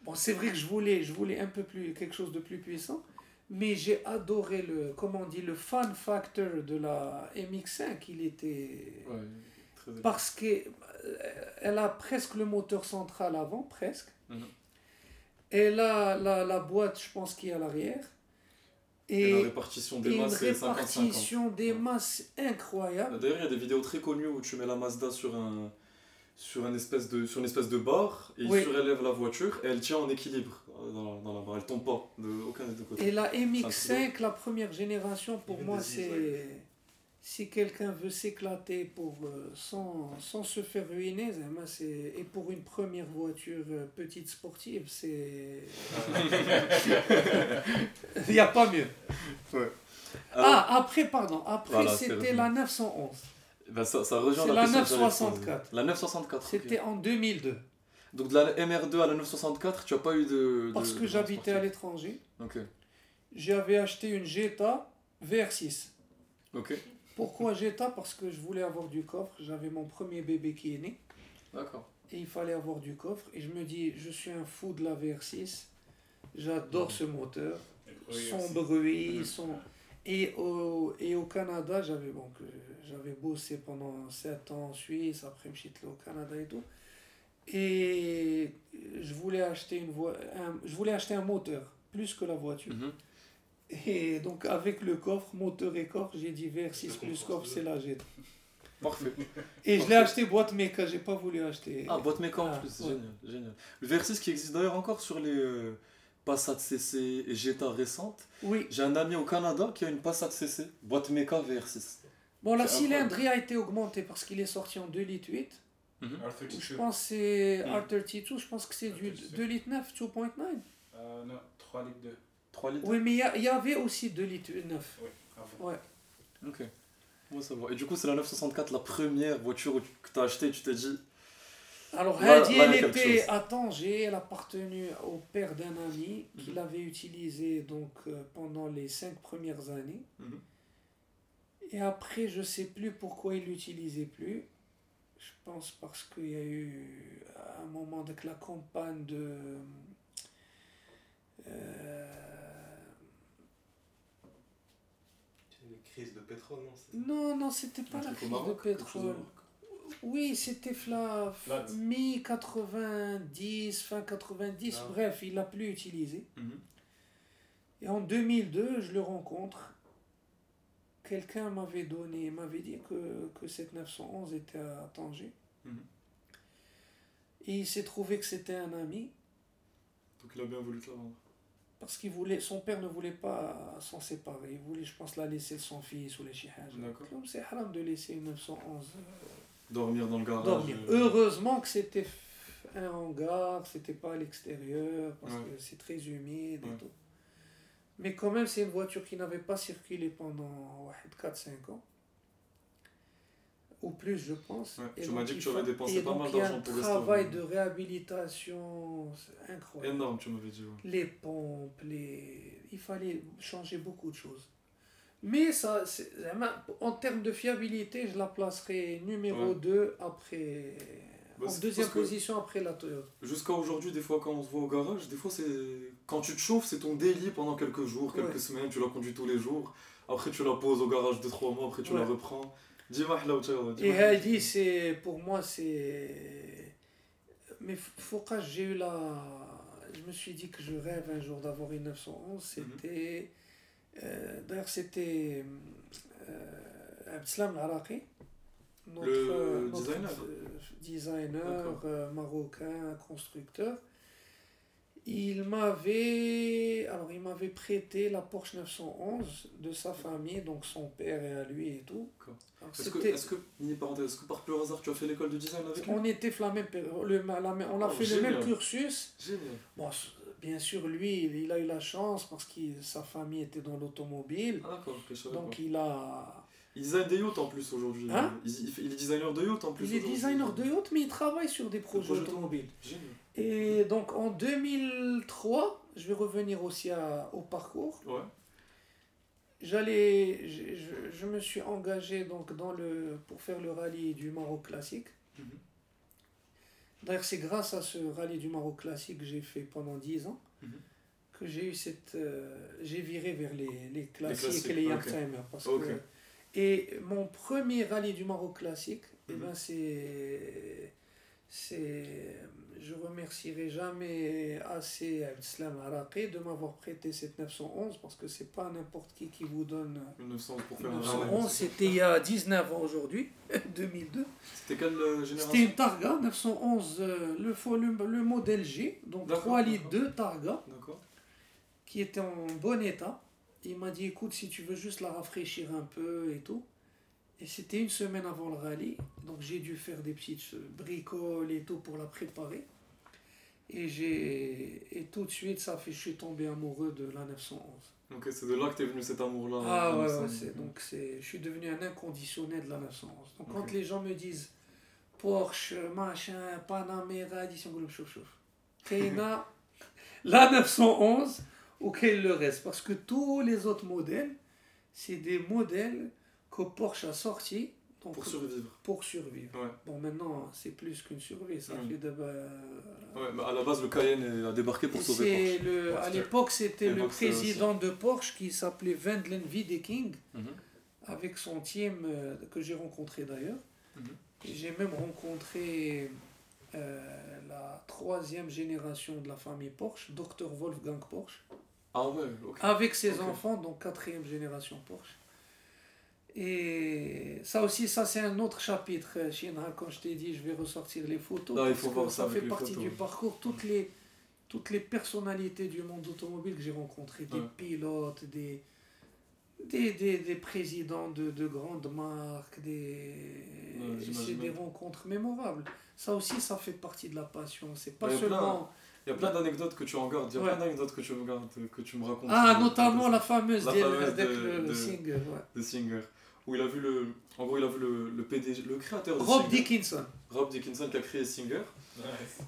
[SPEAKER 2] Bon, c'est vrai que je voulais, je voulais un peu plus, quelque chose de plus puissant, mais j'ai adoré le, comment on dit, le fun factor de la MX5. Il était. Ouais, très parce qu'elle euh, a presque le moteur central avant, presque. Mhm. Et là, la, la boîte, je pense, qui est à l'arrière.
[SPEAKER 1] Et, la répartition des masses,
[SPEAKER 2] c'est 50 des masses incroyable.
[SPEAKER 1] D'ailleurs, il y a des vidéos très connues où tu mets la Mazda sur un sur, un espèce de, sur une espèce de barre et il surélève la voiture et elle tient en équilibre dans, dans la barre. Elle tombe pas de aucun des deux côtés.
[SPEAKER 2] Et la MX5, la première génération, pour moi, c'est si quelqu'un veut s'éclater pour euh, sans, sans, se faire ruiner, et pour une première voiture euh, petite sportive, c'est. Il n'y a pas mieux. ah, après, pardon, après c'était la 911.
[SPEAKER 1] Ben ça, ça rejoint
[SPEAKER 2] la, la 964.
[SPEAKER 1] La 964.
[SPEAKER 2] C'était en 2002.
[SPEAKER 1] Donc de la MR2 à la 964, tu n'as pas eu de.
[SPEAKER 2] Parce que j'habitais à l'étranger.
[SPEAKER 1] Ok.
[SPEAKER 2] J'avais acheté une Jetta VR6.
[SPEAKER 1] Ok.
[SPEAKER 2] Pourquoi Jetta? Parce que je voulais avoir du coffre. J'avais mon premier bébé qui est né.
[SPEAKER 1] D'accord.
[SPEAKER 2] Et il fallait avoir du coffre. Et je me dis, je suis un fou de la VR6. J'adore ce moteur. Son bruit, son... Et au, et au Canada, j'avais bon, j'avais bossé pendant 7 ans en Suisse, après je suis au Canada et tout. Et je voulais acheter, une vo... je voulais acheter un moteur, plus que la voiture. Mhm. Et donc, avec le coffre, moteur et coffre, j'ai dit VR6 plus coffre, c'est la Jetta.
[SPEAKER 1] Parfait.
[SPEAKER 2] Et je l'ai acheté boîte méca, j'ai pas voulu acheter.
[SPEAKER 1] Ah, boîte méca en ah, plus, génial, génial. Le VR6 qui existe d'ailleurs encore sur les euh, Passat CC et Jetta récentes.
[SPEAKER 2] Oui.
[SPEAKER 1] J'ai un ami au Canada qui a une Passat CC, boîte méca VR6.
[SPEAKER 2] Bon, la cylindrée a été augmentée parce qu'il est sorti en 2 litres 8.
[SPEAKER 1] Mm
[SPEAKER 2] Je pense que c'est R32, je pense que c'est du 2 litres 9, 2.9.
[SPEAKER 3] Euh, non, 3 litres 2.
[SPEAKER 2] Oui, mais il y, avait aussi 2 litres 9.
[SPEAKER 3] Oui,
[SPEAKER 2] ouais.
[SPEAKER 1] Ok. Moi, ça va. Et du coup, c'est la 964, la première voiture que tu as achetée, tu t'es dit.
[SPEAKER 2] Alors, Hadi, elle était à Tanger, elle appartenait au père d'un ami qui mhm. l'avait utilisée donc, euh, pendant les 5 premières années. Mhm. Et après, je ne sais plus pourquoi il l'utilisait plus. Je pense parce qu'il y a eu un moment avec la campagne de. Euh,
[SPEAKER 3] crise de pétrole,
[SPEAKER 2] non Non, non, c'était pas la crise de pétrole. Oui, c'était la mi-90, fin 90, ah. bref, il l'a plus utilisé. Mhm. Et en 2002, je le rencontre. Quelqu'un m'avait donné, m'avait dit que, que cette 911 était à Tanger. Mhm. Et il s'est trouvé que c'était un ami.
[SPEAKER 1] Donc il a bien voulu te la vendre.
[SPEAKER 2] Parce qu'il voulait, son père ne voulait pas s'en séparer. Il voulait, je pense, la laisser son fils ou les. Comme c'est haram de laisser une 911.
[SPEAKER 1] Dormir dans le garage.
[SPEAKER 2] Dormir. Euh. Heureusement que c'était un hangar, que c'était pas à l'extérieur, parce que c'est très humide et tout. Mais quand même, c'est une voiture qui n'avait pas circulé pendant 4-5 ans ou plus, je pense.
[SPEAKER 1] tu m'as dit que tu avais dépensé pas mal d'argent
[SPEAKER 2] pour un travail de réhabilitation incroyable.
[SPEAKER 1] Énorme, tu m'avais dit.
[SPEAKER 2] Les pompes, les... il fallait changer beaucoup de choses. Mais ça, en termes de fiabilité, je la placerai numéro 2 après. Bah, en deuxième position après la Toyota.
[SPEAKER 1] Jusqu'à aujourd'hui, des fois, quand on se voit au garage, des fois, c'est quand tu te chauffes, c'est ton délit pendant quelques jours, quelques semaines, tu la conduis tous les jours. Après, tu la poses au garage de 3 mois, après, tu la reprends.
[SPEAKER 2] Et Heidi, c'est pour moi, c'est. Mais Foucault, j'ai eu la. Je me suis dit que je rêve un jour d'avoir une 911. Mhm. C'était. Euh, d'ailleurs, c'était. Euh, Abdeslam Araki,
[SPEAKER 1] notre, le designer,
[SPEAKER 2] designer euh, marocain, constructeur. Il m'avait alors il m'avait prêté la Porsche 911 de sa famille donc son père et à lui et tout.
[SPEAKER 1] Est-ce que, est-ce que, est-ce que par pur hasard tu as fait l'école de design avec lui?
[SPEAKER 2] on était la le, on a oh, fait le même cursus. Bon bien sûr lui il a eu la chance parce que sa famille était dans l'automobile
[SPEAKER 1] ah,
[SPEAKER 2] donc il a
[SPEAKER 1] il design des yachts en plus aujourd'hui. Hein il, est designer de yachts en plus.
[SPEAKER 2] Il est designer de yachts, mais il travaille sur des projets automobiles. Et donc en 2003, je vais revenir aussi à, au parcours. Ouais. J'allais, je, je, me suis engagé donc dans le, pour faire le rallye du Maroc classique. Mhm. D'ailleurs, c'est grâce à ce rallye du Maroc classique que j'ai fait pendant 10 ans mhm. que j'ai eu cette. Euh, j'ai viré vers les, les classiques, et les Youngtimers. Parce que et mon premier rallye du Maroc classique, eh ben mhm. c'est, c'est, je remercierai jamais assez Abdeslam Araqi de m'avoir prêté cette 911 parce que c'est pas n'importe qui qui vous donne
[SPEAKER 1] une 911 pour faire
[SPEAKER 2] 911. C'était il y a 19 ans aujourd'hui, 2002.
[SPEAKER 1] C'était quelle euh, génération
[SPEAKER 2] C'était une Targa 911, euh, le, le, le modèle G, donc 3 litres 2 Targa, qui était en bon état. Il m'a dit écoute, si tu veux juste la rafraîchir un peu et tout. Et c'était une semaine avant le rallye, donc j'ai dû faire des petites bricoles et tout pour la préparer. Et, j'ai, et tout de suite, ça fait, je suis tombé amoureux de la 911.
[SPEAKER 1] Ok, c'est de là que tu es venu cet amour-là.
[SPEAKER 2] Ah ouais, ouais c'est, donc c'est, je suis devenu un inconditionnel de la 911. Donc quand les gens me disent Porsche, machin, Panamera, édition Groupe Chouf Chouf, la 911, auquel le reste? Parce que tous les autres modèles, c'est des modèles que Porsche a sortis.
[SPEAKER 1] pour survivre.
[SPEAKER 2] Pour survivre. Bon, maintenant, c'est plus qu'une survie. Ça fait de,
[SPEAKER 1] ouais, mais à la base, le Cayenne a débarqué pour sauver
[SPEAKER 2] Porsche. Le, à l'époque, c'était le président de Porsche qui s'appelait Wendland Wiedeking, mhm. avec son team euh, que j'ai rencontré d'ailleurs. Mhm. J'ai même rencontré euh, la troisième génération de la famille Porsche, Dr Wolfgang Porsche.
[SPEAKER 1] Ah ouais,
[SPEAKER 2] Avec ses enfants, donc quatrième génération Porsche. Et ça aussi, ça c'est un autre chapitre, Chine. Quand je t'ai dit, je vais ressortir les photos.
[SPEAKER 1] Non, il faut voir
[SPEAKER 2] ça, fait partie du parcours. Toutes les, toutes les personnalités du monde automobile que j'ai rencontrées, des pilotes, des, des, des, des, présidents de, de grandes marques, des, c'est des rencontres mémorables. Ça aussi, ça fait partie de la passion. C'est pas seulement.
[SPEAKER 1] Il y a plein d'anecdotes que tu en gardes, il y a plein d'anecdotes que tu me gardes, que tu me racontes.
[SPEAKER 2] Ah, notamment la fameuse, la fameuse de, le, Singer.
[SPEAKER 1] De Singer. Où il a vu le. En gros, il a vu le, le PDG, le créateur de
[SPEAKER 2] Rob Dickinson.
[SPEAKER 1] Rob Dickinson qui a créé Singer.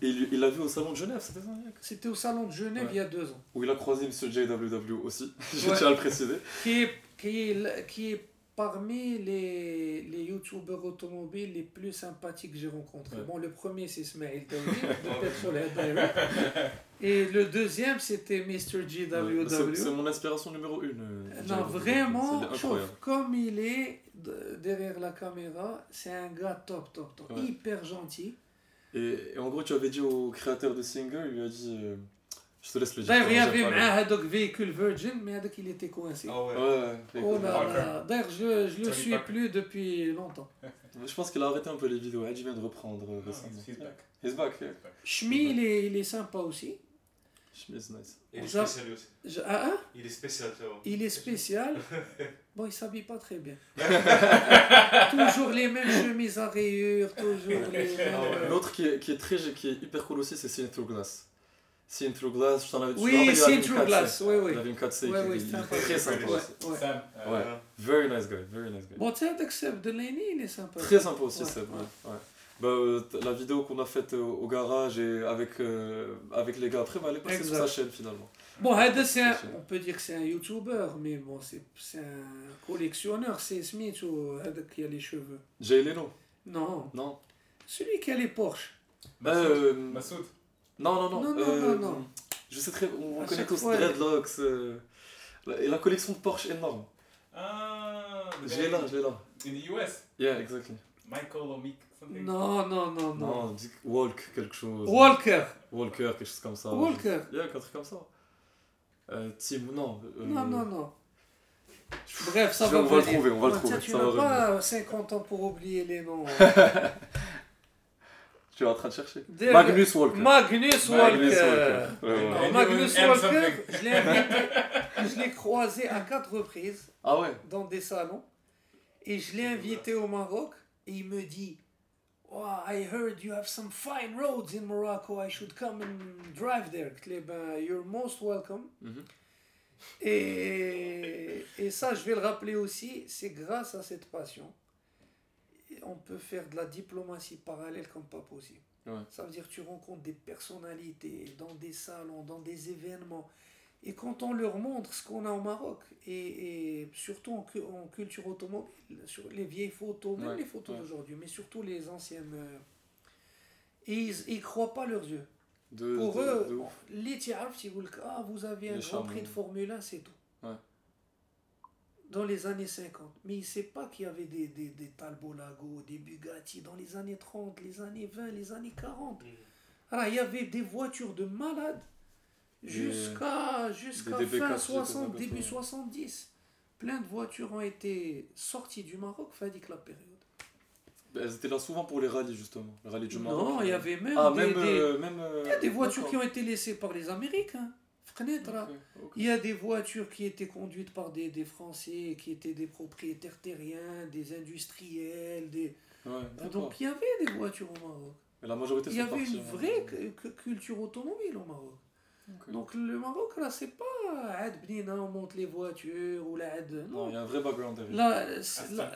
[SPEAKER 1] Et il l'a vu au salon de Genève, c'était ça
[SPEAKER 2] C'était au salon de Genève il y a deux ans.
[SPEAKER 1] Où il a croisé M. JWW aussi, je tiens à le préciser.
[SPEAKER 2] Qui est, qui est, qui est parmi les, les youtubeurs automobiles les plus sympathiques que j'ai rencontrés. Bon, le premier c'est Smail de Petrolhead Direct. Et le deuxième c'était Mr. GWW.
[SPEAKER 1] c'est mon inspiration numéro une.
[SPEAKER 2] Euh, non, vraiment, comme il est derrière la caméra, c'est un gars top, top, top. Hyper gentil.
[SPEAKER 1] Et, et, en gros, tu avais dit au créateur de Singer, il lui a dit. Euh, je te laisse le
[SPEAKER 2] dire. D'ailleurs, il y avait un véhicule Virgin, mais il était coincé.
[SPEAKER 1] Ah ouais. ouais, oh
[SPEAKER 2] là D'ailleurs, je ne le suis plus depuis longtemps.
[SPEAKER 1] Je pense qu'il a arrêté un peu les vidéos. Il vient de reprendre ah, récemment.
[SPEAKER 3] He's back.
[SPEAKER 1] He's back, yeah.
[SPEAKER 2] Shmi, il est, il est sympa aussi.
[SPEAKER 1] Shmi is nice.
[SPEAKER 3] Il est spécial aussi.
[SPEAKER 2] Je... Ah, hein?
[SPEAKER 3] Il est spécial.
[SPEAKER 2] Il est spécial. bon, il s'habille pas très bien. toujours les mêmes chemises à rayures, toujours les mêmes...
[SPEAKER 1] Ah L'autre qui est, qui, est très, qui est hyper cool aussi, c'est Through Glass. See Through Glass, je t'en avais
[SPEAKER 2] Oui, See Through Glass, oui, oui.
[SPEAKER 1] Il avait une 4C
[SPEAKER 2] oui, oui,
[SPEAKER 1] est très sympa aussi. Ouais. ouais. Very nice guy, very nice guy.
[SPEAKER 2] Bon, tu sais, Seb Delaney, il est sympa.
[SPEAKER 1] Très sympa aussi, Seb, ouais. Bah, euh, la vidéo qu'on a faite euh, au garage et avec, euh, avec les gars après, bah, elle est passée sur sa chaîne finalement.
[SPEAKER 2] Bon, on peut dire que c'est un YouTuber, mais bon, c'est un collectionneur, c'est Smith ou qui a les cheveux.
[SPEAKER 1] Jay Leno
[SPEAKER 2] Non.
[SPEAKER 1] Non.
[SPEAKER 2] Celui qui a les Porsche.
[SPEAKER 1] Massoud.
[SPEAKER 3] Massoud.
[SPEAKER 1] Non, non, non.
[SPEAKER 2] Non, non, non, non.
[SPEAKER 1] Je sais très, on connaît tous Dreadlocks. et la collection de Porsche énorme.
[SPEAKER 3] Ah,
[SPEAKER 1] je l'ai là, je l'ai là.
[SPEAKER 3] In the US?
[SPEAKER 1] Yeah, exactly.
[SPEAKER 3] Michael Omick.
[SPEAKER 2] Non, non, non, non.
[SPEAKER 1] Non, Walk, quelque chose.
[SPEAKER 2] Walker.
[SPEAKER 1] Walker, quelque chose comme ça.
[SPEAKER 2] Walker.
[SPEAKER 1] Yeah, un truc comme ça. Euh, Tim, non.
[SPEAKER 2] Euh, non, non, non. Bref, ça
[SPEAKER 1] va
[SPEAKER 2] On
[SPEAKER 1] va le trouver, on va le trouver.
[SPEAKER 2] tu n'as pas 50 ans pour oublier les noms.
[SPEAKER 1] tu es en train de chercher. Magnus Walker.
[SPEAKER 2] Magnus Walker. Magnus Walker, je l'ai croisé à quatre reprises.
[SPEAKER 1] Ah ouais
[SPEAKER 2] Dans des salons. Et je l'ai invité au Maroc. Et il me dit Oh, I heard you have some fine roads in Morocco. I should come and drive there. Ben, you're most welcome. Mhm. Et, et ça, je vais le rappeler aussi, c'est grâce à cette passion. On peut faire de la diplomatie parallèle comme pas possible. Ça veut dire que tu rencontres des personnalités dans des salons, dans des événements. Et quand on leur montre ce qu'on a au Maroc, et, et surtout en, en, culture automobile, sur les vieilles photos, même les photos d'aujourd'hui, mais surtout les anciennes, euh, ils ne croient pas leurs yeux. De, Pour eux, les tiarf, ils vous ah, vous avez un Grand Prix de Formule 1, c'est tout. Dans les années 50. Mais il ne sait pas qu'il y avait des, des, des Talbot Lago, des Bugatti dans les années 30, les années 20, les années 40. Mm. Alors, il y avait des voitures de malades jusqu'à jusqu'à fin 60, début 70. Plein de voitures ont été sorties du Maroc, Fadik la période.
[SPEAKER 1] Ben, elles étaient là souvent pour les rallyes justement, les rallyes du Maroc.
[SPEAKER 2] Non, il y avait même
[SPEAKER 1] ah,
[SPEAKER 2] des,
[SPEAKER 1] même,
[SPEAKER 2] des,
[SPEAKER 1] euh, même
[SPEAKER 2] il y a des voitures qui ont été laissées par les Américains. Il y a des voitures qui étaient conduites par des, des Français, qui étaient des propriétaires terriens, des industriels, des... Donc il y avait des voitures au Maroc.
[SPEAKER 1] la majorité
[SPEAKER 2] il y avait une vraie culture automobile au Maroc. Donc le Maroc, là, c'est pas Ad Bnina, on monte les voitures ou la
[SPEAKER 1] Non, il y a un vrai background
[SPEAKER 2] derrière. Là,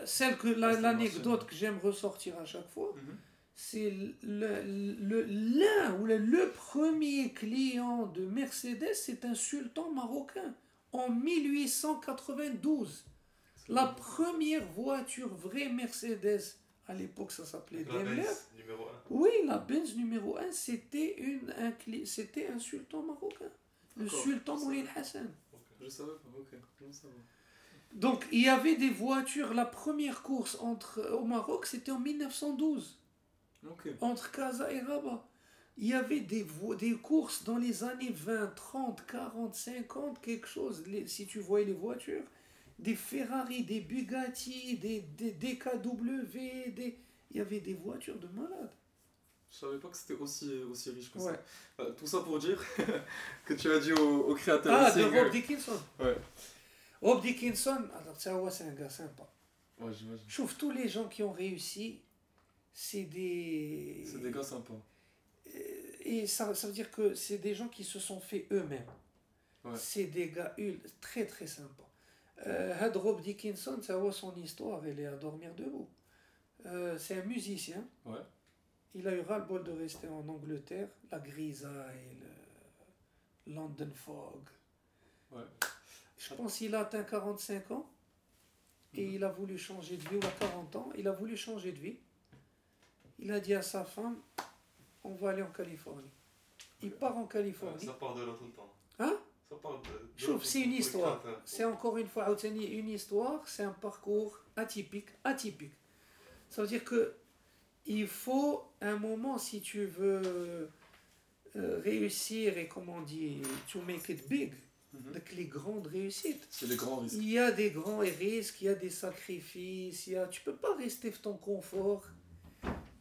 [SPEAKER 2] celle que l'anecdote que j'aime ressortir à chaque fois, mhm. C'est le, le, l'un ou le, le, premier client de Mercedes, c'est un sultan marocain en 1892. La première voiture vraie Mercedes à l'époque ça s'appelait Daimler. Oui, la Benz numéro 1, c'était une un, c'était un sultan marocain. Le sultan Moulin Hassan.
[SPEAKER 1] Je savais pas, ok.
[SPEAKER 2] Donc il y avait des voitures, la première course entre, au Maroc c'était en 1912. Entre Casa et Rabat. Il y avait des, des courses dans les années 20, 30, 40, 50, quelque chose. si tu voyais les voitures, des Ferrari, des Bugatti, des, des DKW, des... il y avait des voitures de malades.
[SPEAKER 1] Je savais pas que c'était aussi, aussi riche que ça. Bah, tout ça pour dire que tu as dit au, au créateur
[SPEAKER 2] Ah, de Rob Dickinson
[SPEAKER 1] Ouais.
[SPEAKER 2] Rob Dickinson, alors c'est un gars sympa.
[SPEAKER 1] Ouais, j'imagine.
[SPEAKER 2] Je trouve tous les gens qui ont réussi, c'est des.
[SPEAKER 1] C'est des gars sympas.
[SPEAKER 2] Euh, et ça, ça veut dire que c'est des gens qui se sont fait eux-mêmes. Ouais. C'est des gars très très sympas. Euh, Rob Dickinson, ça voit son histoire, elle est à dormir debout. Euh, c'est un musicien.
[SPEAKER 1] Ouais.
[SPEAKER 2] Il a eu ras-le-bol de rester en Angleterre, la grisaille, le London Fog.
[SPEAKER 1] Ouais.
[SPEAKER 2] Je pense qu'il a atteint 45 ans. et il a voulu changer de vie, il a 40 ans, il a voulu changer de vie. Il a dit à sa femme, on va aller en Californie. Il part en Californie.
[SPEAKER 3] Ça part de là tout le temps.
[SPEAKER 2] Hein?
[SPEAKER 3] Ça part
[SPEAKER 2] de, c'est une histoire. C'est encore une fois, une histoire, c'est un parcours atypique, atypique. Ça veut dire que il faut un moment, si tu veux euh, réussir et comment on dit, to make it big, avec les grandes réussites.
[SPEAKER 1] C'est les grands risques.
[SPEAKER 2] Il y a des grands risques, il y a des sacrifices, il y a... tu peux pas rester dans ton confort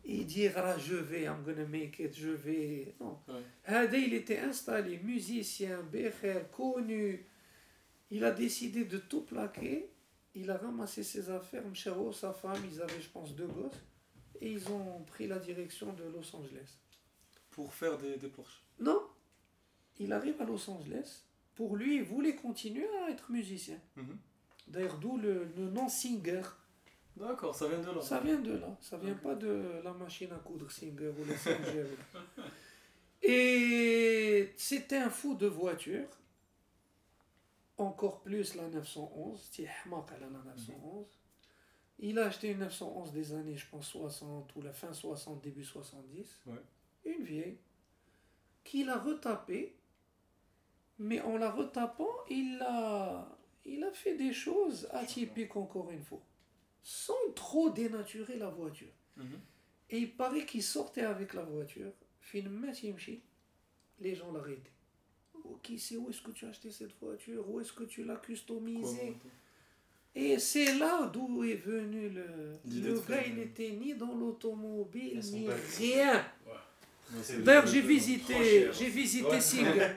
[SPEAKER 2] et dire ah je vais, I'm gonna make it, je vais. Non. Ouais. il était installé, musicien, bécher, connu. Il a décidé de tout plaquer. Il a ramassé ses affaires, Mchero, sa femme, ils avaient je pense deux gosses. Et ils ont pris la direction de Los Angeles.
[SPEAKER 1] Pour faire des, des Porsche
[SPEAKER 2] Non. Il arrive à Los Angeles pour lui, il voulait continuer à être musicien. Mhm. D'ailleurs, d'où le, nom Singer.
[SPEAKER 1] D'accord, ça vient de là.
[SPEAKER 2] Ça vient de là. Ça vient pas de la machine à coudre Singer ou le Singer. Et c'était un fou de voiture. Encore plus la 911. C'était la 911. Il a acheté une 911 des années, je pense, 60 ou la fin 60, début 70. Une vieille. Qu'il a retapée mais en la retapant, il a, il a fait des choses atypiques encore une fois, sans trop dénaturer la voiture. Mhm. Et il paraît qu'il sortait avec la voiture, finalement, les gens l'arrêtaient. Oh, qui sait où est-ce que tu as acheté cette voiture? Où est-ce que tu l'as customisée? Et c'est là d'où est venu le. Le gars, il n'était ni dans l'automobile, ni rien. D'ailleurs, j'ai visité, j'ai visité Singer.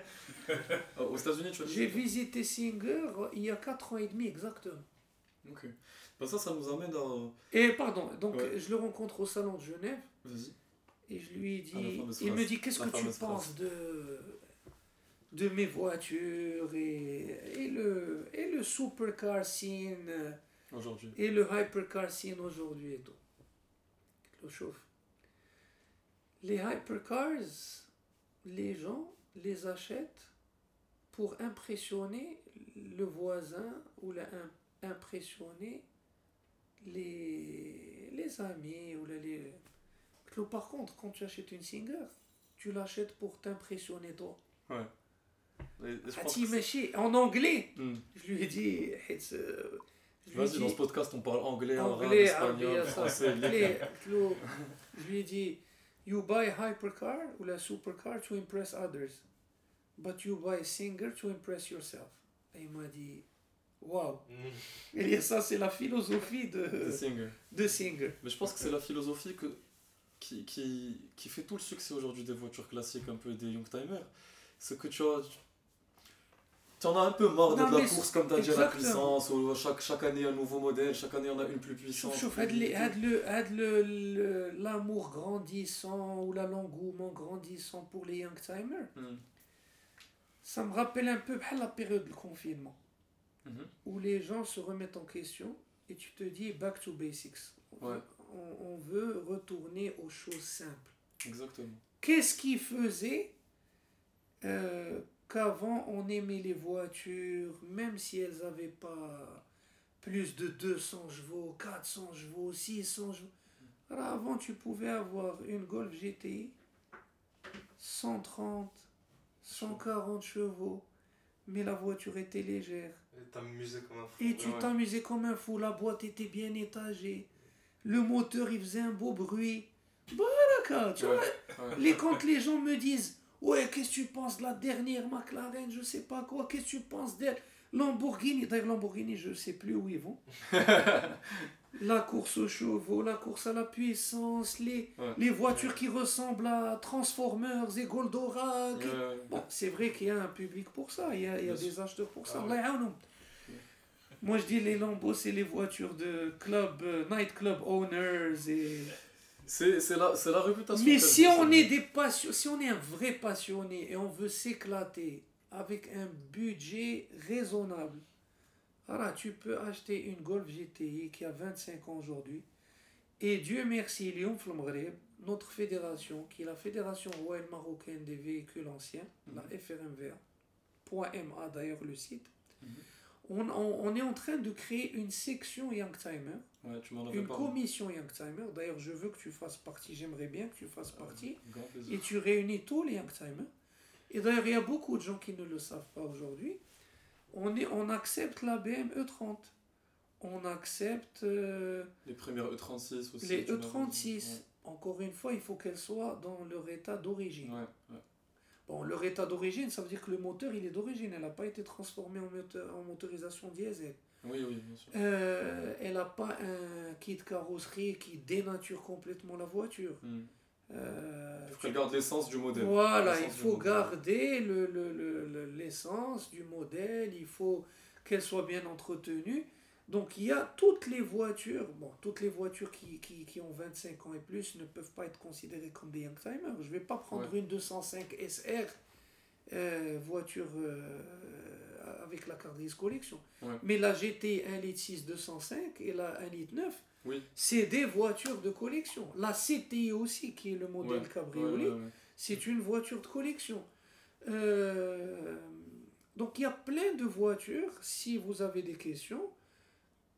[SPEAKER 1] Aux États-Unis, tu
[SPEAKER 2] as J'ai visité Singer il y a 4 ans et demi exactement.
[SPEAKER 1] Ok. Bah ça, ça nous amène à.
[SPEAKER 2] Et pardon, donc je le rencontre au salon de Genève. Vas-y. Et je lui dis. il me dit Qu'est-ce que tu penses de de mes voitures et, et, le, et le supercar scene
[SPEAKER 1] aujourd'hui
[SPEAKER 2] et le hypercar scene aujourd'hui et tout. Le chauffe. Les hypercars, les gens les achètent pour impressionner le voisin ou la, impressionner les, les amis ou les, Par contre, quand tu achètes une Singer, tu l'achètes pour t'impressionner toi. Ouais. En anglais, hmm. je lui ai dit.
[SPEAKER 1] Euh, Vas-y, dans ce podcast, on parle anglais, anglais arabe, espagnol, français.
[SPEAKER 2] je lui ai dit You buy hypercar ou la supercar to impress others but you buy a singer to impress yourself. Et il m'a dit, waouh. Mm. Et ça, c'est la philosophie de,
[SPEAKER 1] de, singer.
[SPEAKER 2] de Singer.
[SPEAKER 1] Mais je pense que c'est la philosophie que, qui, qui, qui fait tout le succès aujourd'hui des voitures classiques, un peu des Youngtimers. C'est que tu as. Tu en as un peu marre de la course, comme tu as dit, la puissance, où chaque, chaque année un nouveau modèle, chaque année on a une plus puissante.
[SPEAKER 2] Chauffe, l'amour grandissant ou l'engouement grandissant pour les Youngtimers. Mm ça me rappelle un peu la période du confinement, où les gens se remettent en question et tu te dis back to basics. On, veut retourner aux choses simples.
[SPEAKER 1] Exactement.
[SPEAKER 2] Qu'est-ce qui faisait euh, qu'avant on aimait les voitures, même si elles n'avaient pas plus de 200 chevaux, 400 chevaux, 600 chevaux. Alors avant, tu pouvais avoir une Golf GTI 130, 140 chevaux, mais la voiture était légère.
[SPEAKER 3] Et t'amusais comme un fou.
[SPEAKER 2] Et tu t'amusais comme un fou, la boîte était bien étagée, le moteur il faisait un beau bruit. Baraka, tu vois, Les, quand les gens me disent Ouais, qu'est-ce que tu penses de la dernière McLaren, je sais pas quoi, qu'est-ce que tu penses d'elle? Lamborghini, d'ailleurs Lamborghini, je sais plus où ils vont. la course aux chevaux, la course à la puissance, les, les voitures qui ressemblent à Transformers et Goldorak. Bon, c'est vrai qu'il y a un public pour ça, il y a, il y a des acheteurs pour ça. Ah Moi je dis les Lambeaux, c'est les voitures de club, euh, nightclub owners et.
[SPEAKER 1] C'est la, la réputation.
[SPEAKER 2] Mais si on, est des passion, si on est un vrai passionné et on veut s'éclater avec un budget raisonnable, alors, tu peux acheter une Golf GTI qui a 25 ans aujourd'hui. Et Dieu merci, Lyon notre fédération, qui est la Fédération Royale Marocaine des Véhicules Anciens, la mhm. FRMVA, .ma d'ailleurs le site, mhm. On, on, est en train de créer une section Youngtimer,
[SPEAKER 1] ouais,
[SPEAKER 2] une commission Youngtimer. D'ailleurs, je veux que tu fasses partie, j'aimerais bien que tu fasses
[SPEAKER 1] euh,
[SPEAKER 2] partie. et tu réunis tous les Youngtimers. Et d'ailleurs, il y a beaucoup de gens qui ne le savent pas aujourd'hui. On, est, on accepte la BM-E30. On accepte... Euh,
[SPEAKER 1] les premières E36 aussi.
[SPEAKER 2] Les E36. Encore une fois, il faut qu'elles soient dans leur état d'origine.
[SPEAKER 1] Ouais,
[SPEAKER 2] Bon, leur état d'origine, ça veut dire que le moteur, il est d'origine. Elle n'a pas été transformée en, moteur, en motorisation diesel.
[SPEAKER 1] Oui, oui, bien sûr.
[SPEAKER 2] Euh, elle n'a pas un kit carrosserie qui dénature complètement la voiture.
[SPEAKER 1] Hmm. Euh, il faut qu'elle garde l'essence du modèle.
[SPEAKER 2] Voilà, il faut garder l'essence le, le, du modèle, il faut qu'elle soit bien entretenue. Donc il y a toutes les voitures, bon, toutes les voitures qui, qui, qui, ont 25 ans et plus ne peuvent pas être considérées comme des Youngtimers. Je ne vais pas prendre une 205 SR, euh, voiture euh, avec la carte collection. Mais la GT 1 litre 6 205 et la 1 litre 9,
[SPEAKER 1] oui.
[SPEAKER 2] c'est des voitures de collection. La CTI aussi, qui est le modèle cabriolet, c'est une voiture de collection. Euh, donc il y a plein de voitures. Si vous avez des questions,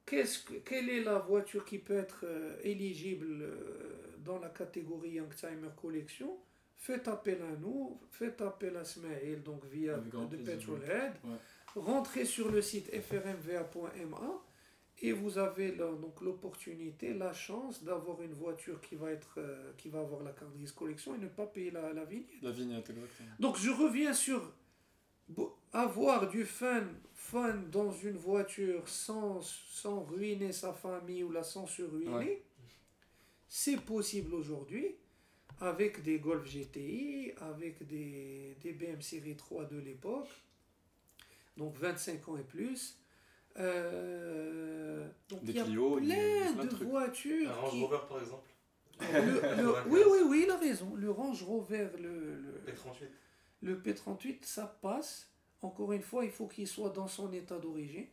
[SPEAKER 2] que, quelle est la voiture qui peut être euh, éligible euh, dans la catégorie Youngtimer Collection? Faites appel à nous, faites appel à Smail, donc via de Petrolhead. Rentrez sur le site frmva.ma et vous avez donc l'opportunité, la chance d'avoir une voiture qui va être euh, qui va avoir la carte collection et ne pas payer la, la vignette.
[SPEAKER 1] La vignette, exactement.
[SPEAKER 2] Donc je reviens sur avoir du fun, fun dans une voiture sans, sans ruiner sa famille ou la sans se ruiner, c'est possible aujourd'hui avec des Golf GTI, avec des, des BM série 3 de l'époque, donc 25 ans et plus. Euh, donc il y a plein de, voitures.
[SPEAKER 3] Un Range Rover par exemple.
[SPEAKER 2] oui, oui, oui, il a raison. Le Range Rover, le, le
[SPEAKER 3] P38.
[SPEAKER 2] Le P38, ça passe. Encore une fois, il faut qu'il soit dans son état d'origine.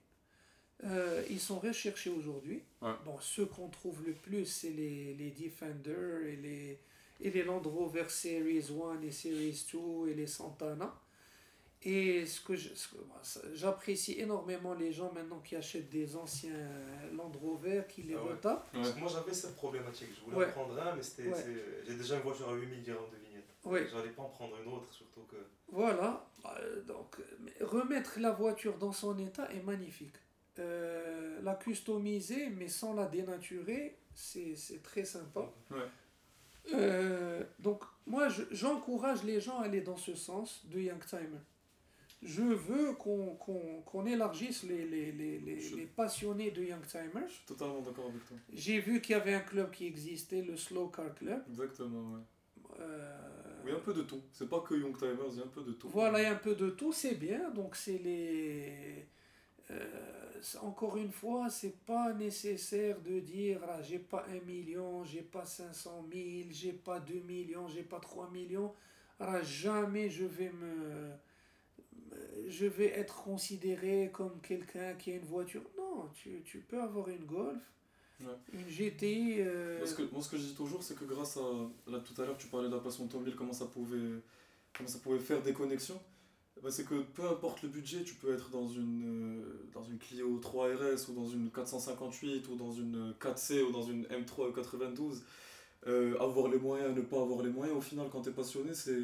[SPEAKER 2] Euh, ils sont recherchés aujourd'hui. Bon, ceux qu'on trouve le plus, c'est les, les Defender et les, et les Land Rover Series 1 et Series 2 et les Santana. Et ce que j'apprécie énormément les gens maintenant qui achètent des anciens Land Rover, qui les ah retapent.
[SPEAKER 3] Moi j'avais cette problématique, je voulais en prendre un, mais j'ai déjà une voiture à 8000 dirhams de vignette. Ouais. J'allais pas en prendre une autre, surtout que.
[SPEAKER 2] Voilà, euh, donc remettre la voiture dans son état est magnifique. Euh, la customiser, mais sans la dénaturer, c'est très sympa.
[SPEAKER 1] Ouais.
[SPEAKER 2] Euh, donc, moi, j'encourage les gens à aller dans ce sens de Youngtimer je veux qu'on élargisse les, les, les, les, passionnés de Youngtimers.
[SPEAKER 1] Je suis totalement d'accord avec toi.
[SPEAKER 2] J'ai vu qu'il y avait un club qui existait, le Slow Car Club.
[SPEAKER 1] Exactement, ouais.
[SPEAKER 2] Euh...
[SPEAKER 1] Oui, un peu de tout. C'est pas que Youngtimers, il y a un peu de tout.
[SPEAKER 2] Voilà, il y a un peu de tout, c'est bien. Donc, c'est les. Euh, encore une fois, c'est pas nécessaire de dire ah, j'ai pas un million, j'ai pas 500 000, j'ai pas 2 millions, j'ai pas 3 millions. Ah, jamais je vais me je vais être considéré comme quelqu'un qui a une voiture. Non, tu, tu peux avoir une Golf, une GTI. Euh,
[SPEAKER 1] Parce que, moi, ce que je dis toujours, c'est que grâce à. Là, tout à l'heure, tu parlais de la passion automobile, comment ça pouvait, comment ça pouvait faire des connexions. Bah, c'est que peu importe le budget, tu peux être dans une, euh, dans une Clio 3 RS ou dans une 458 ou dans une 4C ou dans une M3 92. Euh, avoir les moyens, ne pas avoir les moyens, au final, quand tu es passionné, c'est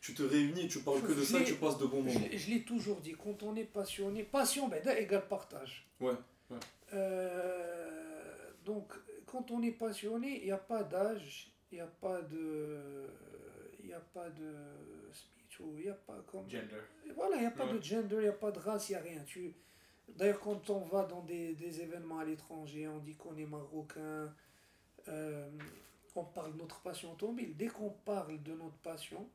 [SPEAKER 1] tu te réunis, tu parles que de ça, tu passes de bons moments.
[SPEAKER 2] Je, l'ai toujours dit, quand on est passionné, passion ben, égale partage.
[SPEAKER 1] Ouais. ouais.
[SPEAKER 2] Euh, donc, quand on est passionné, il n'y a pas d'âge, il n'y a pas de. Il n'y a pas de. Il n'y a pas comme.
[SPEAKER 3] Gender.
[SPEAKER 2] Voilà, il n'y a pas de gender, il n'y a pas de race, il n'y a rien. Tu... D'ailleurs, quand on va dans des, des événements à l'étranger, on dit qu'on est marocain, euh, on parle de notre passion automobile. Dès qu'on parle de notre passion,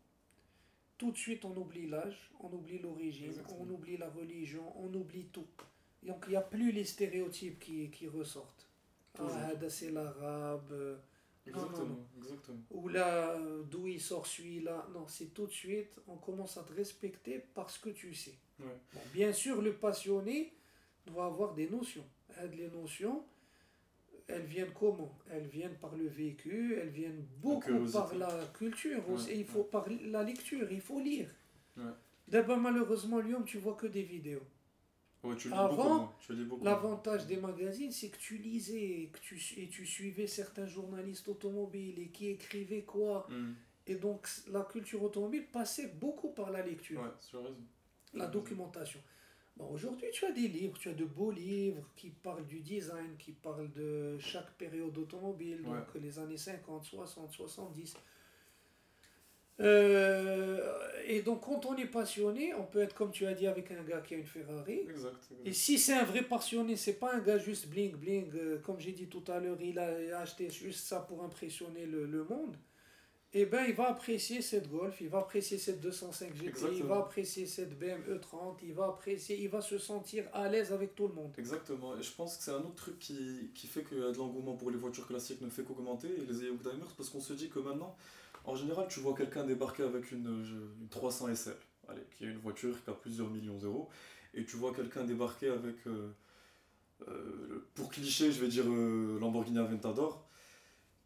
[SPEAKER 2] tout de suite on oublie l'âge, on oublie l'origine, on oublie la religion, on oublie tout. Donc il n'y a plus les stéréotypes qui, qui ressortent. Ah, c'est l'arabe. Euh,
[SPEAKER 1] exactement, exactement.
[SPEAKER 2] Ou là, d'où il sort celui-là. Non, c'est tout de suite, on commence à te respecter parce que tu sais. bien sûr, le passionné doit avoir des notions. Les notions, elles viennent comment? Elles viennent par le vécu, elles viennent beaucoup par la culture. il faut par la lecture, il faut lire. D'abord, malheureusement, Lyon, tu vois que des vidéos. Avant, l'avantage des magazines, c'est que tu lisais que tu, et tu suivais certains journalistes automobiles et qui écrivaient quoi. Hmm. Et donc, la culture automobile passait beaucoup par la lecture. La documentation. Bon, aujourd'hui, tu as des livres, tu as de beaux livres qui parlent du design, qui parlent de chaque période automobile, donc les années 50, 60, 70. Euh, et donc, quand on est passionné, on peut être, comme tu as dit, avec un gars qui a une Ferrari. Exact, Et si c'est un vrai passionné, c'est pas un gars juste bling bling, euh, comme j'ai dit tout à l'heure, il a acheté juste ça pour impressionner le, le monde. Et ben, il va apprécier cette Golf, il va apprécier cette 205 GT, il va apprécier cette BMW 30, il va apprécier, il va se sentir à l'aise avec tout le monde.
[SPEAKER 1] Exactement, et je pense que c'est un autre truc qui, qui fait que de l'engouement pour les voitures classiques ne fait qu'augmenter, et les Youngtimers, parce qu'on se dit que maintenant, en général, tu vois quelqu'un débarquer avec une, une 300 SL, allez, qui est une voiture qui a plusieurs millions d'euros, et tu vois quelqu'un débarquer avec, euh, euh, pour cliché, je vais dire euh, Lamborghini Aventador,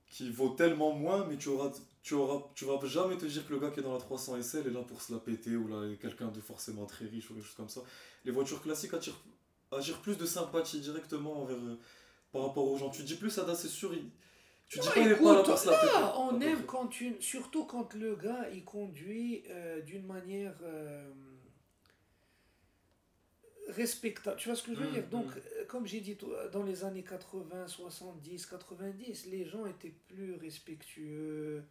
[SPEAKER 1] qui vaut tellement moins, mais tu auras, tu auras, tu vas jamais te dire que le gars qui est dans la 300 SL est là pour se la péter ou là quelqu'un de forcément très riche ou quelque chose comme ça. Les voitures classiques attirent, attirent plus de sympathie directement envers, par rapport aux gens. Tu dis plus ça, c'est sûr, tu
[SPEAKER 2] dis pas, là on aime quand tu, surtout quand le gars il conduit euh, d'une manière euh, respectable. Tu vois ce que je veux mmh, dire? Donc, mmh. euh, comme j'ai dit, dans les années 80, 70, 90, les gens étaient plus respectueux.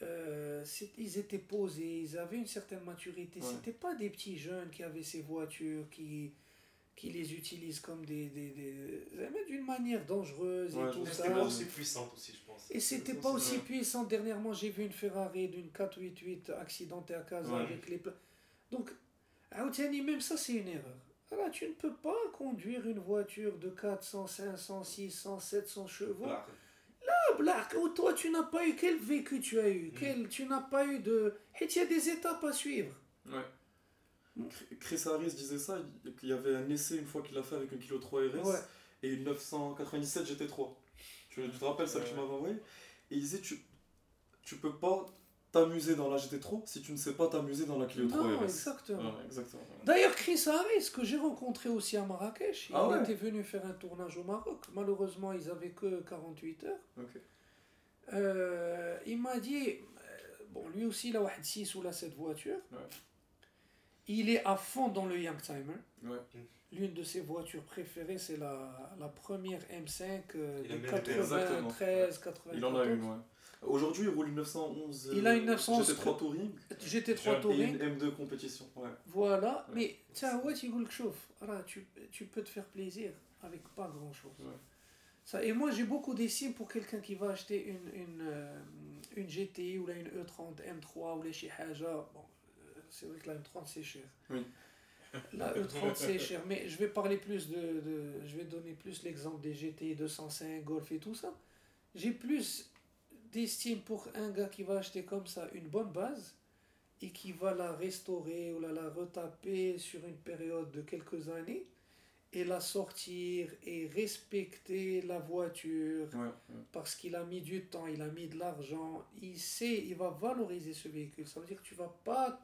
[SPEAKER 2] Ils étaient posés, ils avaient une certaine maturité. C'était pas des petits jeunes qui avaient ces voitures qui qui les utilisent comme des. des, des d'une manière dangereuse et tout ça.
[SPEAKER 3] pas aussi puissante aussi, je pense.
[SPEAKER 2] Et c'était pas aussi puissant. Dernièrement, j'ai vu une Ferrari d'une 488 accidentée à Casa avec les. Donc, même ça, c'est une erreur. Alors, tu ne peux pas conduire une voiture de 400, 500, 600, 700 chevaux. Toi, tu n'as pas eu. Quel vécu tu as eu? Mm. quel, Tu n'as pas eu de. Et il y a des étapes à suivre. Ouais.
[SPEAKER 1] Chris Harris disait ça, qu'il y avait un essai une fois qu'il a fait avec un Kilo 3 RS et une 997 GT3. Tu, te rappelles ça que tu m'avais envoyé? Et il disait tu, tu peux pas t'amuser dans la GT3 si tu ne sais pas t'amuser dans la Clio 3 RS.
[SPEAKER 2] Exactement. exactement. D'ailleurs, Chris Harris, que j'ai rencontré aussi à Marrakech, il ah était venu faire un tournage au Maroc. Malheureusement, ils avaient que 48 heures. Euh, il m'a dit, euh, bon, lui aussi, il a 6 ou la 7 voitures. Il est à fond dans le Youngtimer. Ouais. L'une de ses voitures préférées, c'est la, la première M5 euh, de 93, 94.
[SPEAKER 1] Il en a une, ouais. Aujourd'hui, il roule une 911.
[SPEAKER 2] Il a une
[SPEAKER 1] 911 GT3 Touring.
[SPEAKER 2] GT3 Touring.
[SPEAKER 1] Et une M2 compétition. Ouais.
[SPEAKER 2] Voilà, mais tiens, ouais, tu tu, tu peux te faire plaisir avec pas grand chose. Ça, et moi, j'ai beaucoup d'estime pour quelqu'un qui va acheter une, une, euh, une GTI ou là, une E30 M3 ou les Shihaja. Bon, c'est vrai que la M30 c'est cher. Oui. La E30 c'est cher, mais je vais parler plus de, de je vais donner plus l'exemple des GT 205, Golf et tout ça. J'ai plus d'estime pour un gars qui va acheter comme ça une bonne base et qui va la restaurer ou la, la retaper sur une période de quelques années et la sortir et respecter la voiture parce qu'il a mis du temps, il a mis de l'argent, il sait, il va valoriser ce véhicule. Ça veut dire que tu vas pas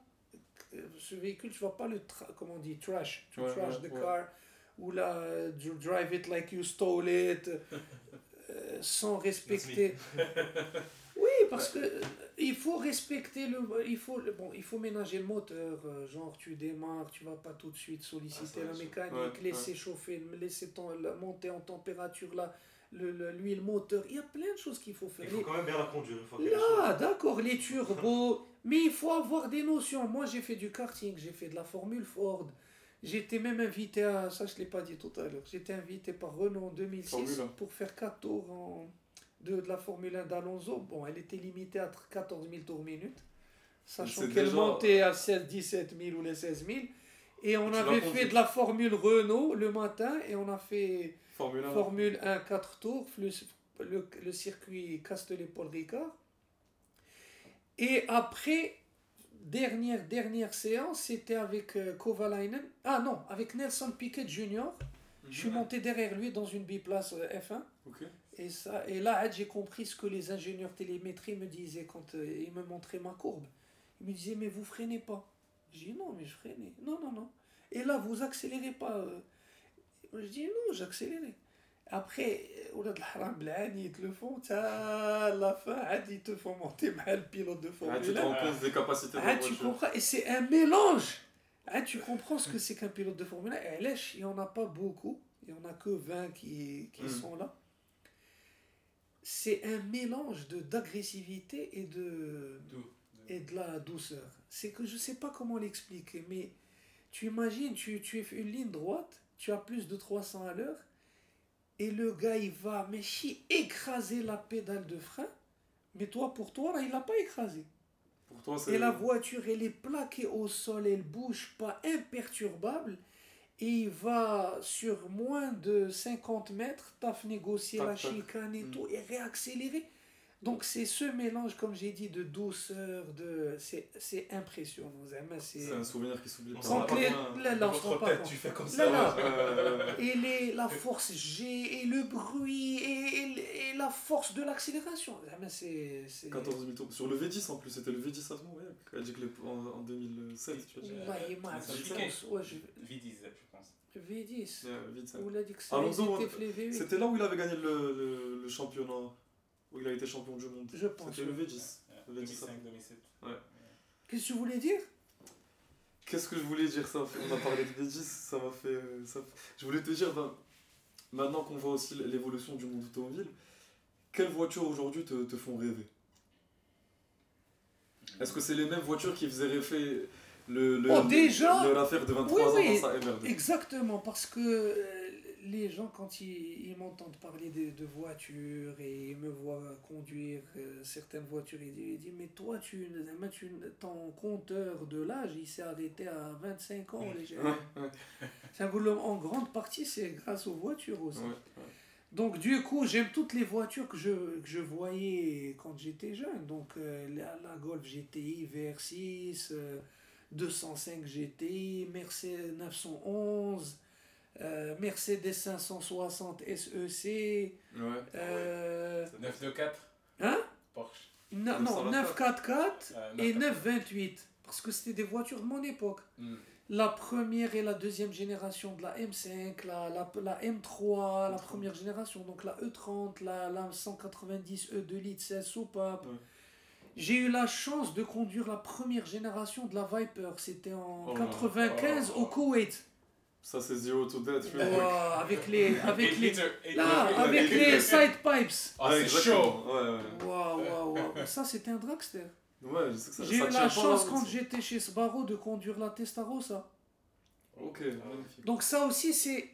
[SPEAKER 2] ce véhicule, tu vas pas le, comment on dit, trash, tu trash the car, ou là, drive it like you stole it, euh, sans respecter. oui, parce que euh, il faut respecter le, il faut, bon, il faut ménager le moteur, euh, genre tu démarres, tu vas pas tout de suite solliciter ah, la mécanique, laisser chauffer, laisser ton, monter en température là l'huile moteur, il y a plein de choses qu'il faut faire.
[SPEAKER 3] Il faut quand même bien la conduire.
[SPEAKER 2] Là, d'accord, les turbos, mais il faut avoir des notions. Moi, j'ai fait du karting, j'ai fait de la Formule Ford. J'étais même invité à, ça je ne l'ai pas dit tout à l'heure, j'étais invité par Renault en 2006 pour faire 4 tours en, de, de la Formule 1 d'Alonso. Bon, elle était limitée à 14 000 tours minute, sachant qu'elle montait à 16, 17 000 ou les 16 000. Et on avait fait de la Formule Renault le matin et on a fait Formule 1, Formule 1 4 tours, le, le, le circuit Castellet-Paul Ricard. Et après, dernière, dernière séance, c'était avec euh, Kovalainen. Ah non, avec Nelson Piquet Jr. Je suis mhm. monté derrière lui dans une biplace euh, F1. Et, ça, et là, j'ai compris ce que les ingénieurs télémétrie me disaient quand euh, ils me montraient ma courbe. Ils me disaient, mais vous freinez pas. J'ai dit, non, mais je freinais. Non, non, non. Et là, vous accélérez pas. Je dis non, j'accélérais. Après, ولاد الحرام بالعاني يتلفوا à la fin ils te font monter le pilote de Formule 1 tu te rends compte des capacités de la tu comprends et c'est un mélange ah, tu comprends ce que c'est qu'un pilote de Formule 1 et il n'y en a pas beaucoup il n'y en a que 20 qui, qui mm. sont là c'est un mélange de d'agressivité et de et de la douceur c'est que je ne sais pas comment l'expliquer mais tu imagines tu, tu fais une ligne droite tu as plus de 300 à l'heure et le gars, il va, mais si, écraser la pédale de frein. Mais toi, pour toi, là, il l'a pas écrasé. Pour toi, et la voiture, elle est plaquée au sol, elle bouge pas, imperturbable. Et il va sur moins de 50 mètres, taf négocier la chicane et mm. tout, et réaccélérer. Donc c'est ce mélange, comme j'ai dit, de douceur, de c'est impressionnant. C'est un souvenir qui s'oublie pas. là, là, pas tu fais comme ça. Et les, la force G, et le bruit, et, et, la force de l'accélération. c'est
[SPEAKER 1] 14 000 tours. Sur le V10 en plus, c'était le V10 à ce moment, ouais. dit que en, en 2016, tu vois. Ouais, moi, je pense. Ouais, je... V10, je pense. V10. V10. Où il a dit que c'était là où il avait gagné le, le, le championnat où il a été champion du monde. Je pense. C'était le V10. 2005-2007.
[SPEAKER 2] Ouais. Qu'est-ce que tu voulais dire?
[SPEAKER 1] Qu'est-ce que je voulais dire ça? On a parlé de V10, ça m'a fait, ça... Je voulais te dire, ben, maintenant qu'on voit aussi l'évolution du monde automobile, quelles voitures aujourd'hui te, te font rêver? Est-ce que c'est les mêmes voitures qui faisaient rêver le, le, oh,
[SPEAKER 2] déjà, l'affaire de 23 ans dans sa MR2 Exactement, parce que euh, les gens, quand ils, ils m'entendent parler de, de, voitures et ils me voient conduire euh, certaines voitures, ils disent, Mais toi, tu, tu, ton compteur de l'âge, il s'est arrêté à 25 ans, les en grande partie, c'est grâce aux voitures aussi. Donc, du coup, j'aime toutes les voitures que je, que je voyais quand j'étais jeune. Donc, euh, la, la, Golf GTI VR6, 205 GTI, Mercedes 911. Euh, Mercedes 560 SEC. Ouais.
[SPEAKER 4] Euh, 924
[SPEAKER 2] Hein? Porsche. Non, non 944 et 928. Parce que c'était des voitures de mon époque. Hmm. La première et la deuxième génération de la M5, la, la, la M3, la première génération, donc la E30, la, la 190 E2 litres 16 soupapes. J'ai eu la chance de conduire la première génération de la Viper. C'était en 95 au Koweït.
[SPEAKER 1] Ça, c'est Zero to Death.
[SPEAKER 2] avec les, avec les, là, avec les side pipes. Ah, c'est chaud. Waouh, waouh, waouh. Ça, c'était un dragster. Ouais, je sais que ça J'ai eu la chance quand j'étais chez Sbarro de conduire la Testarossa. Ok, magnifique. Donc, ça aussi, c'est.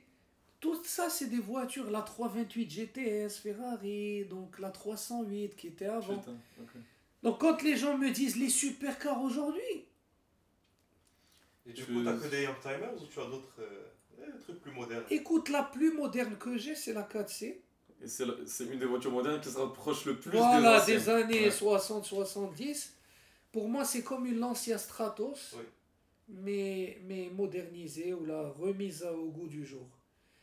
[SPEAKER 2] Tout ça, c'est des voitures. La 328 GTS, Ferrari, donc la 308 qui était avant. Donc, quand les gens me disent les supercars aujourd'hui,
[SPEAKER 3] et du coup, t'as que des Youngtimers ou tu as d'autres euh, trucs plus modernes?
[SPEAKER 2] Écoute, la plus moderne que j'ai, c'est la 4C.
[SPEAKER 1] Et c'est une des voitures modernes qui se rapproche le plus
[SPEAKER 2] voilà, des, des années 60-70. Pour moi, c'est comme une Lancia Stratos, mais, mais modernisée ou la remise au goût du jour.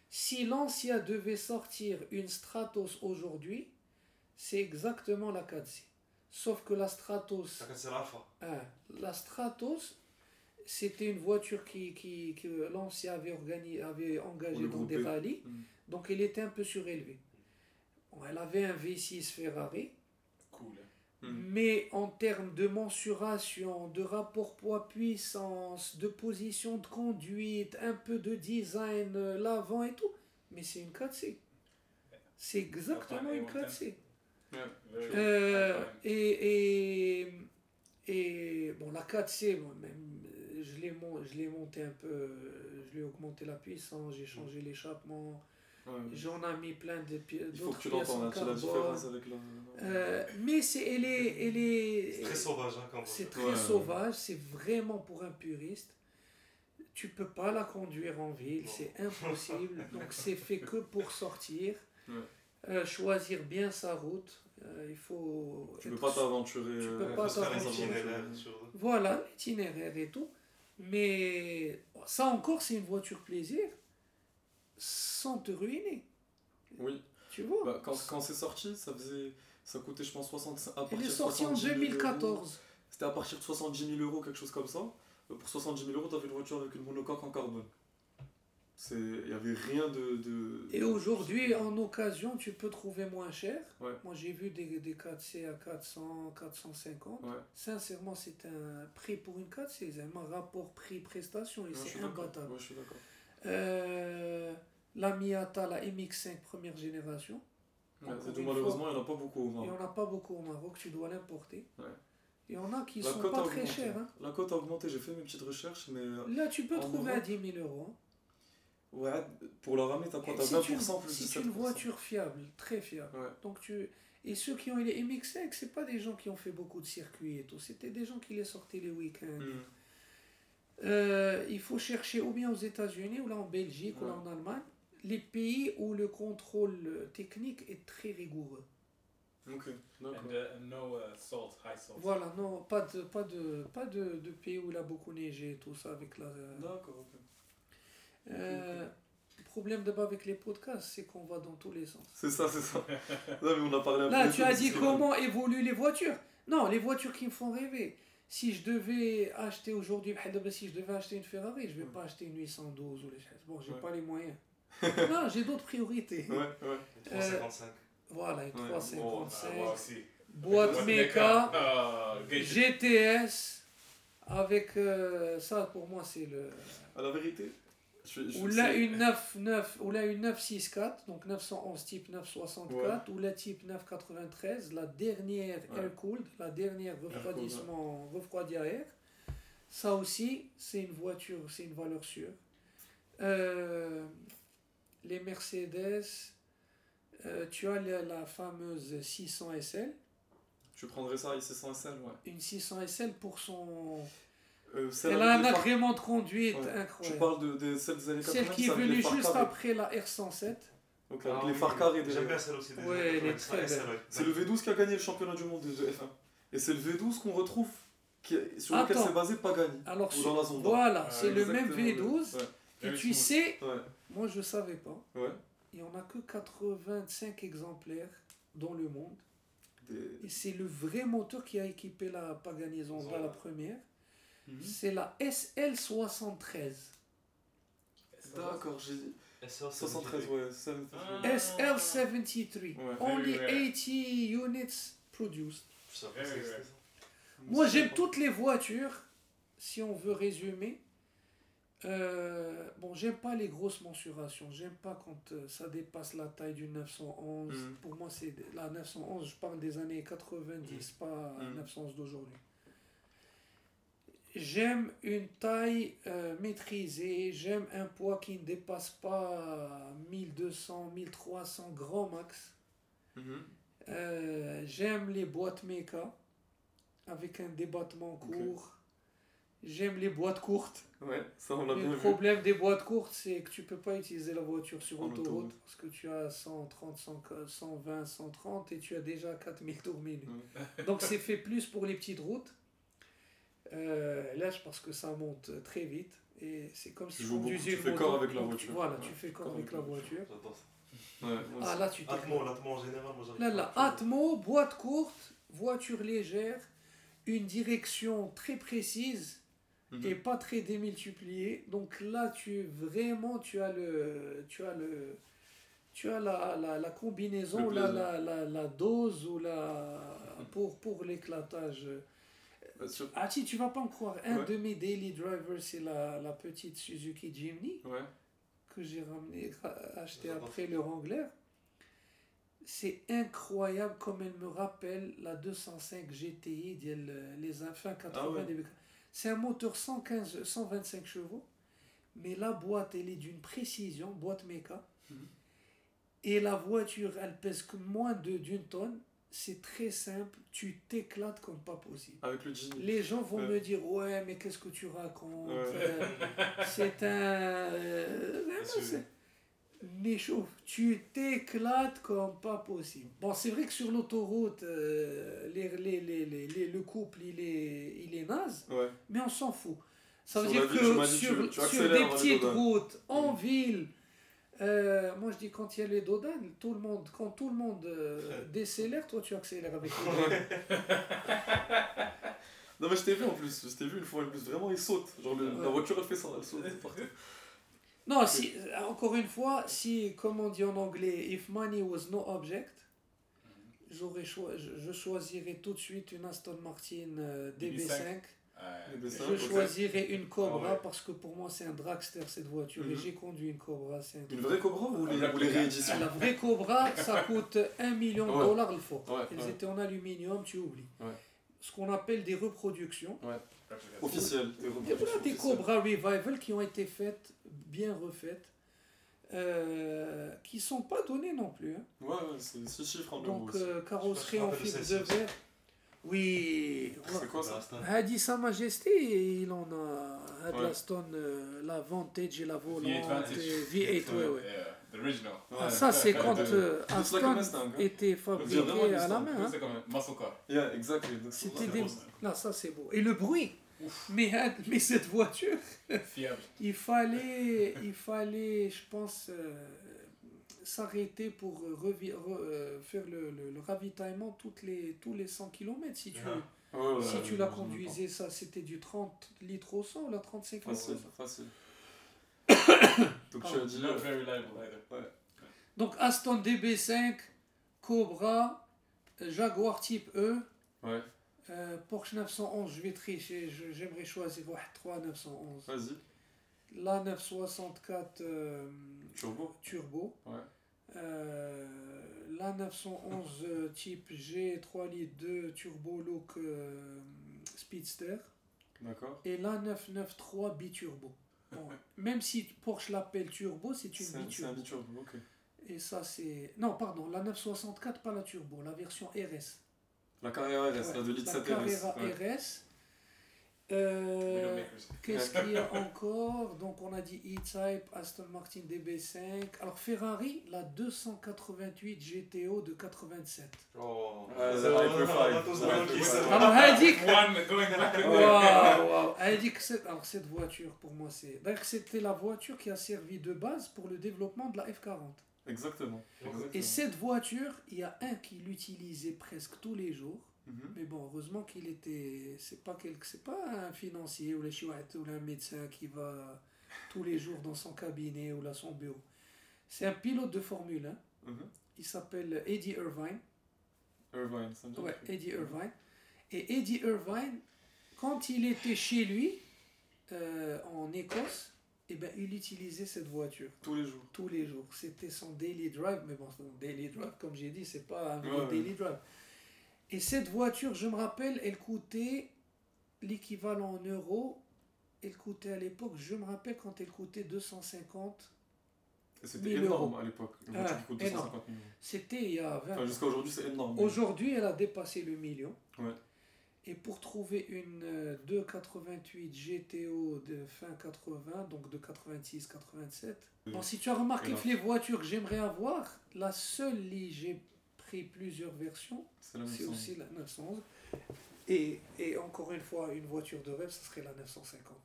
[SPEAKER 2] Si Lancia devait sortir une Stratos aujourd'hui, c'est exactement la 4C. Sauf que la Stratos. La, hein, la Stratos, c'était une voiture qui, qui, que l'ancien avait, avait engagée dans des rallyes, mm. donc elle était un peu surélevée. elle avait un V6 Ferrari. Cool. Mm. Mais en termes de mensuration, de rapport poids-puissance, de position de conduite, un peu de design, euh, l'avant et tout, mais c'est une 4C. C'est exactement une 4C. Euh, et, et, et bon, la 4C, même je l'ai je l'ai monté un peu, je lui ai augmenté la puissance, j'ai changé l'échappement. J'en ai mis plein de pièces. Il faut que tu l'entendes, tu la différence avec la. Euh, mais c'est, elle est, elle est. C'est très sauvage, hein, quand C'est très sauvage, c'est vraiment pour un puriste. Tu peux pas la conduire en ville, c'est impossible. donc c'est fait que pour sortir. Euh, choisir bien sa route. Euh, il faut. Tu peux pas t'aventurer. Tu peux pas t'aventurer. Voilà, l'itinéraire et tout. Mais ça encore, c'est une voiture plaisir sans te ruiner.
[SPEAKER 1] Oui. Tu vois? Bah, Quand, quand c'est sorti, ça faisait. Ça coûtait, je pense, 65. À
[SPEAKER 2] Elle est sortie en 2014.
[SPEAKER 1] C'était à partir de 70 000 euros, quelque chose comme ça. Pour 70 000 euros, tu avais une voiture avec une monocoque en carbone. Il n'y avait rien de. de...
[SPEAKER 2] Et aujourd'hui, en occasion, tu peux trouver moins cher. Moi, j'ai vu des, des 4C à 400, 450. Sincèrement, c'est un prix pour une 4C. C'est un rapport prix-prestation et c'est imbattable. je suis d'accord. Euh, la Miata, la MX5 première génération.
[SPEAKER 1] malheureusement, il n'y en a pas beaucoup au Maroc.
[SPEAKER 2] Il n'y en a pas beaucoup au Maroc, tu dois l'importer. Il y en a qui ne sont pas très chers. Hein.
[SPEAKER 1] La cote a augmenté, j'ai fait mes petites recherches. mais
[SPEAKER 2] Là, tu peux trouver à 10 000 euros.
[SPEAKER 1] Ouais, pour la ramener, t'as quoi T'as 20% plus
[SPEAKER 2] C'est une voiture fiable, très fiable. Donc tu... Et ceux qui ont eu les MX5, c'est pas des gens qui ont fait beaucoup de circuits et tout, c'était des gens qui les sortaient les week-ends. Hmm. Euh, il faut chercher ou bien aux États-Unis, ou là en Belgique, ou là en Allemagne, les pays où le contrôle technique est très rigoureux.
[SPEAKER 4] Ok, d'accord. Uh, no uh, salt, high salt.
[SPEAKER 2] Voilà, non, pas de, pas de, pas de, de pays où il a beaucoup neigé et tout ça avec la.
[SPEAKER 1] D'accord, ok.
[SPEAKER 2] Euh, le problème d'abord avec les podcasts, c'est qu'on va dans tous les sens.
[SPEAKER 1] C'est ça, c'est ça. mais on a parlé
[SPEAKER 2] un Là, tu as dit comment évoluent les voitures. Non, les voitures qui me font rêver. Si je devais acheter aujourd'hui, si je devais acheter une Ferrari, je ne vais pas acheter une 812 ou les choses. Bon, j'ai pas les moyens. non, j'ai d'autres priorités.
[SPEAKER 1] Ouais, ouais.
[SPEAKER 3] 355. Euh,
[SPEAKER 2] voilà, une 355. boîte méca, GTS. Avec euh, ça, pour moi, c'est le.
[SPEAKER 1] À la vérité,
[SPEAKER 2] ou là une 9, 9, ou là une 964, donc 911 type 964, ou la type 993, la dernière air cooled, la dernière refroidissement, refroidi air. Ça aussi, c'est une voiture, c'est une valeur sûre. Euh, les Mercedes, euh, tu as la, la, fameuse 600 SL.
[SPEAKER 1] Je prendrais ça, une 600 SL, ouais.
[SPEAKER 2] Une 600 SL pour son euh, Elle a un agrément de conduite incroyable.
[SPEAKER 1] Tu parles de, de celle des années 80
[SPEAKER 2] Celle qui est venue juste après la R107.
[SPEAKER 1] Donc avec ah les phares carrés.
[SPEAKER 3] J'aime bien celle aussi.
[SPEAKER 2] Ouais, elle est très
[SPEAKER 1] C'est le V12 qui a gagné le championnat du monde de F1. Et c'est le V12 qu'on retrouve, qui, sur lequel c'est basé Pagani.
[SPEAKER 2] Alors, dans la voilà, c'est le même V12. Et tu sais, moi je savais pas. Il n'y en a que 85 exemplaires dans le monde. Et c'est le vrai moteur qui a équipé la Pagani Zonda, la première. Mhm. C'est la SL73.
[SPEAKER 1] D'accord, j'ai dit. SL73, ouais.
[SPEAKER 2] SL73. Only 80 units produced. Moi, j'aime toutes les voitures, si on veut résumer. Euh, bon, j'aime pas les grosses mensurations. J'aime pas quand euh, ça dépasse la taille du 911. Mhm. Pour moi, c'est la 911, je parle des années 90, mhm. pas 911 d'aujourd'hui. J'aime une taille euh, maîtrisée, j'aime un poids qui ne dépasse pas 1200, 1300 grands max. Mhm. Euh, j'aime les boîtes méca avec un débattement court. J'aime les boîtes courtes.
[SPEAKER 1] Ouais, ça on l'a
[SPEAKER 2] Le problème des boîtes courtes, c'est que tu peux pas utiliser la voiture sur autoroute parce que tu as 130, 120, 130 et tu as déjà 4000 tours minutes. Donc c'est fait plus pour les petites routes. Euh, lâche parce que ça monte très vite et c'est comme si
[SPEAKER 1] tu fais corps avec la voiture.
[SPEAKER 2] Voilà, tu fais corps avec la voiture.
[SPEAKER 3] Ouais, ah là tu Atmo, l'Atmo en général, moi
[SPEAKER 2] Là, là, Atmo, boîte courte, voiture légère, une direction très précise mhm. et pas très démultipliée. Donc là, tu vraiment, tu as le, tu as le, tu as la, la, la combinaison, la, la, la, la, dose ou la pour pour l'éclatage. Ah si, tu vas pas me croire. Un de mes daily drivers, c'est la, la, petite Suzuki Jimny que j'ai ramené, acheté après le Wrangler. C'est incroyable comme elle me rappelle la 205 GTI les fin 80 ah C'est un moteur 115, 125 chevaux, mais la boîte, elle est d'une précision, boîte méca. Mhm. Et la voiture, elle pèse que moins d'une tonne c'est très simple, tu t'éclates comme pas possible.
[SPEAKER 1] Avec le
[SPEAKER 2] Les gens vont me dire Ouais, mais qu'est-ce que tu racontes euh, C'est un. Euh, mais chauffe, tu t'éclates comme pas possible. Bon, c'est vrai que sur l'autoroute, euh, les, les, les, le couple il est, il est naze, mais on s'en fout. Ça veut dire que sur, sur des petites routes, en mm. ville, euh, moi, je dis quand il y a les dodanes, tout le monde, quand tout le monde euh, décélère, toi tu accélères avec les
[SPEAKER 1] Non, mais je t'ai vu en plus, je t'ai vu une fois en plus, vraiment il saute. Genre la voiture elle fait ça, elle saute
[SPEAKER 2] Non, si, encore une fois, si, comme on dit en anglais, if money was no object, j'aurais je choisirais tout de suite une Aston Martin euh, DB5. Je choisirais une Cobra ah parce que pour moi c'est un dragster cette voiture et mhm. j'ai conduit une Cobra.
[SPEAKER 1] une vraie Cobra ou les, rééditions
[SPEAKER 2] La vraie Cobra ça coûte 1 million de dollars le faux. Ils étaient en aluminium, tu oublies. Ce qu'on appelle des reproductions.
[SPEAKER 1] Officielles.
[SPEAKER 2] Des, des Cobra Revival qui ont été faites, bien refaites euh, qui sont pas donnés non plus. Hein.
[SPEAKER 1] Ouais, c'est six chiffres en
[SPEAKER 2] Donc, euh, carrosserie en fibre de verre. Oui.
[SPEAKER 1] C'est quoi ça
[SPEAKER 2] A dit Sa Majesté, il en a de la Stone, euh, la Vantage et la volante. V8,
[SPEAKER 4] ouais, ouais.
[SPEAKER 2] Ah, ça, c'est quand euh, Aston hein. était fabriqué à la main. Hein.
[SPEAKER 4] C'est comme un muscle car.
[SPEAKER 1] Yeah, exactly.
[SPEAKER 2] C'était des... Là, ça, c'est beau. Et le bruit mais, mais cette voiture, il fallait, il fallait, je pense, euh, s'arrêter pour euh, faire le, le, ravitaillement toutes les, tous les 100 km. Si tu, ah. si tu la conduisais, ça c'était du 30 litres au 100 ou la 35 litres
[SPEAKER 1] Facile, facile.
[SPEAKER 4] Donc, tu as dit là.
[SPEAKER 2] Donc Aston DB5, Cobra, Jaguar type E.
[SPEAKER 1] Ouais.
[SPEAKER 2] Euh, Porsche 911, je vais tricher, j'aimerais choisir 3 911.
[SPEAKER 1] Vas-y.
[SPEAKER 2] La 964 euh,
[SPEAKER 1] Turbo.
[SPEAKER 2] Turbo.
[SPEAKER 1] Ouais.
[SPEAKER 2] Euh, la 911 type G 3 litres 2 Turbo Look Speedster.
[SPEAKER 1] D'accord.
[SPEAKER 2] Et la 993 biturbo. Bon, même si Porsche l'appelle turbo, c'est une biturbo.
[SPEAKER 1] C'est un biturbo, ok.
[SPEAKER 2] Et ça, c'est. Non, pardon, la 964, pas la turbo, la version RS.
[SPEAKER 1] La Carrera RS, la de litre 7
[SPEAKER 2] RS. La Carrera RS. Euh, Qu'est-ce qu'il y a encore? Donc on a dit E-Type, Aston Martin DB5. Alors Ferrari, la 288 GTO de 87.
[SPEAKER 1] Oh, c'est un
[SPEAKER 2] Alors Hadik, wow, wow. alors cette voiture pour moi c'est, c'était la voiture qui a servi de base pour le développement de la F40.
[SPEAKER 1] Exactement.
[SPEAKER 2] Et cette voiture, il y a un qui l'utilisait presque tous les jours. Mhm. Mais bon, heureusement qu'il était. C'est pas, c'est pas un financier ou, ou un médecin qui va tous les jours dans son cabinet ou dans son bureau. C'est un pilote de Formule 1. Mhm. Il s'appelle Eddie Irvine.
[SPEAKER 1] Irvine, ça
[SPEAKER 2] Ouais, Eddie Irvine. Et Eddie Irvine, quand il était chez lui, euh, en Écosse, eh ben, il utilisait cette voiture.
[SPEAKER 1] Tous les jours.
[SPEAKER 2] Tous les jours. C'était son daily drive, mais bon, son daily drive, comme j'ai dit, c'est pas un daily drive. Et cette voiture, je me rappelle, elle coûtait l'équivalent en euros. Elle coûtait à l'époque, je me rappelle quand elle coûtait 250
[SPEAKER 1] c'était énorme à l'époque. Ah,
[SPEAKER 2] C'était il y a
[SPEAKER 1] 20 enfin, Jusqu'à aujourd'hui, c'est énorme.
[SPEAKER 2] Aujourd'hui, elle a dépassé le million.
[SPEAKER 1] Ouais.
[SPEAKER 2] Et pour trouver une 288 GTO de fin 80, donc de 86-87. Bon, si tu as remarqué que les voitures que j'aimerais avoir, la seule, j'ai pris plusieurs versions, c'est aussi la 911. Et, et, encore une fois, une voiture de rêve, ce serait la 959.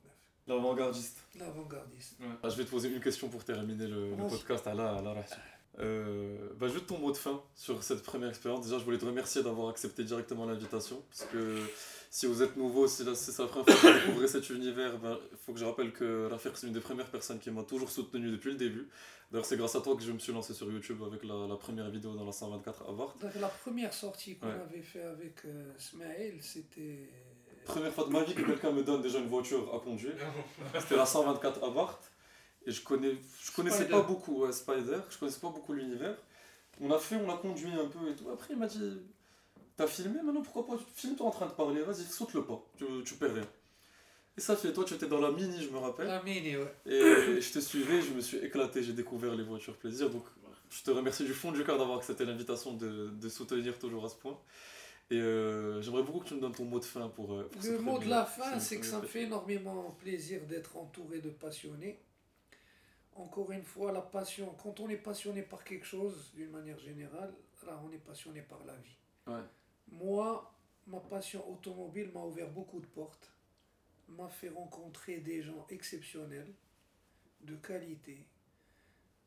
[SPEAKER 1] L'avant-gardiste.
[SPEAKER 2] L'avant-gardiste.
[SPEAKER 1] Ah, je vais te poser une question pour terminer le, le podcast. à la euh, bah, juste ton mot de fin sur cette première expérience. Déjà, je voulais te remercier d'avoir accepté directement l'invitation. Parce que si vous êtes nouveau, si c'est la première fois que vous découvrez cet univers, il bah, faut que je rappelle que Rafik, c'est une des premières personnes qui m'a toujours soutenu depuis le début. D'ailleurs, c'est grâce à toi que je me suis lancé sur YouTube avec la, la première vidéo dans la 124 Avart.
[SPEAKER 2] La première sortie qu'on avait fait avec euh, Smaël, c'était.
[SPEAKER 1] Première fois de ma vie que quelqu'un me donne déjà une voiture à conduire. C'était la 124 Avart. Et je connais, je connaissais pas beaucoup ouais, Spider, je connaissais pas beaucoup l'univers. On a fait, on a conduit un peu et tout. Après, il m'a dit T'as filmé maintenant Pourquoi pas Filme-toi en train de parler, vas-y, saute le pas, tu, tu perds rien. Et ça fait, toi, tu étais dans la mini, je me rappelle.
[SPEAKER 2] La mini, ouais.
[SPEAKER 1] Et, je te suivais, je me suis éclaté, j'ai découvert les voitures plaisir. Donc, je te remercie du fond du cœur d'avoir accepté l'invitation de, de, soutenir toujours à ce point. Et euh, j'aimerais beaucoup que tu me donnes ton mot de fin pour. Euh,
[SPEAKER 2] le mot de la fin, c'est que ça me fait énormément plaisir d'être entouré de passionnés encore une fois, la passion, quand on est passionné par quelque chose, d'une manière générale, là, on est passionné par la vie. Moi, ma passion automobile m'a ouvert beaucoup de portes, m'a fait rencontrer des gens exceptionnels, de qualité,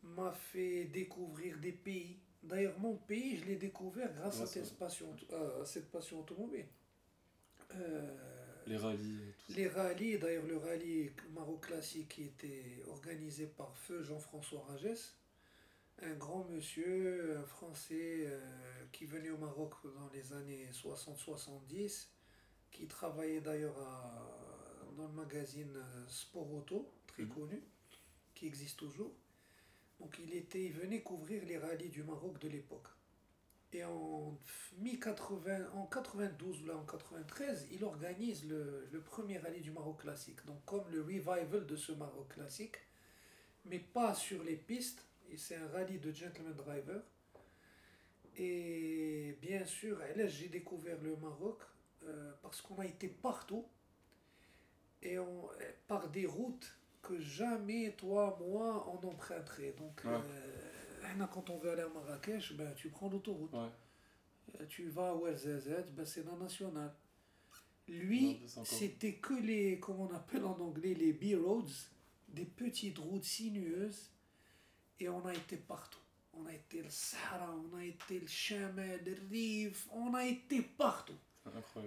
[SPEAKER 2] m'a fait découvrir des pays. D'ailleurs, mon pays, je l'ai découvert grâce à, cette passion, à cette passion automobile. Euh,
[SPEAKER 1] les rallyes.
[SPEAKER 2] les rallyes, d'ailleurs le rallye Maroc classique qui était organisé par feu Jean-François Ragès, un grand monsieur, un français euh, qui venait au Maroc dans les années 60-70, qui travaillait d'ailleurs dans le magazine Sport Auto, très mhm. connu, qui existe toujours. Donc il, était, il venait couvrir les rallyes du Maroc de l'époque. Et en mi-80, en 92 ou là en 93, il organise le, le, premier rallye du Maroc classique. Donc comme le revival de ce Maroc classique, mais pas sur les pistes. Et c'est un rallye de gentleman driver. Et bien sûr, j'ai découvert le Maroc euh, parce qu'on a été partout et on, par des routes que jamais toi, moi, on emprunterait. Donc, euh, quand on veut aller à Marrakech, ben, tu prends l'autoroute. Euh, tu vas à Ouerzazet, ben, c'est la nationale. Lui, c'était que les, comment on appelle en anglais, les B-roads, des petites routes sinueuses, et on a été partout. On a été le Sahara, on a été le Chamal, le Rif, on a été partout.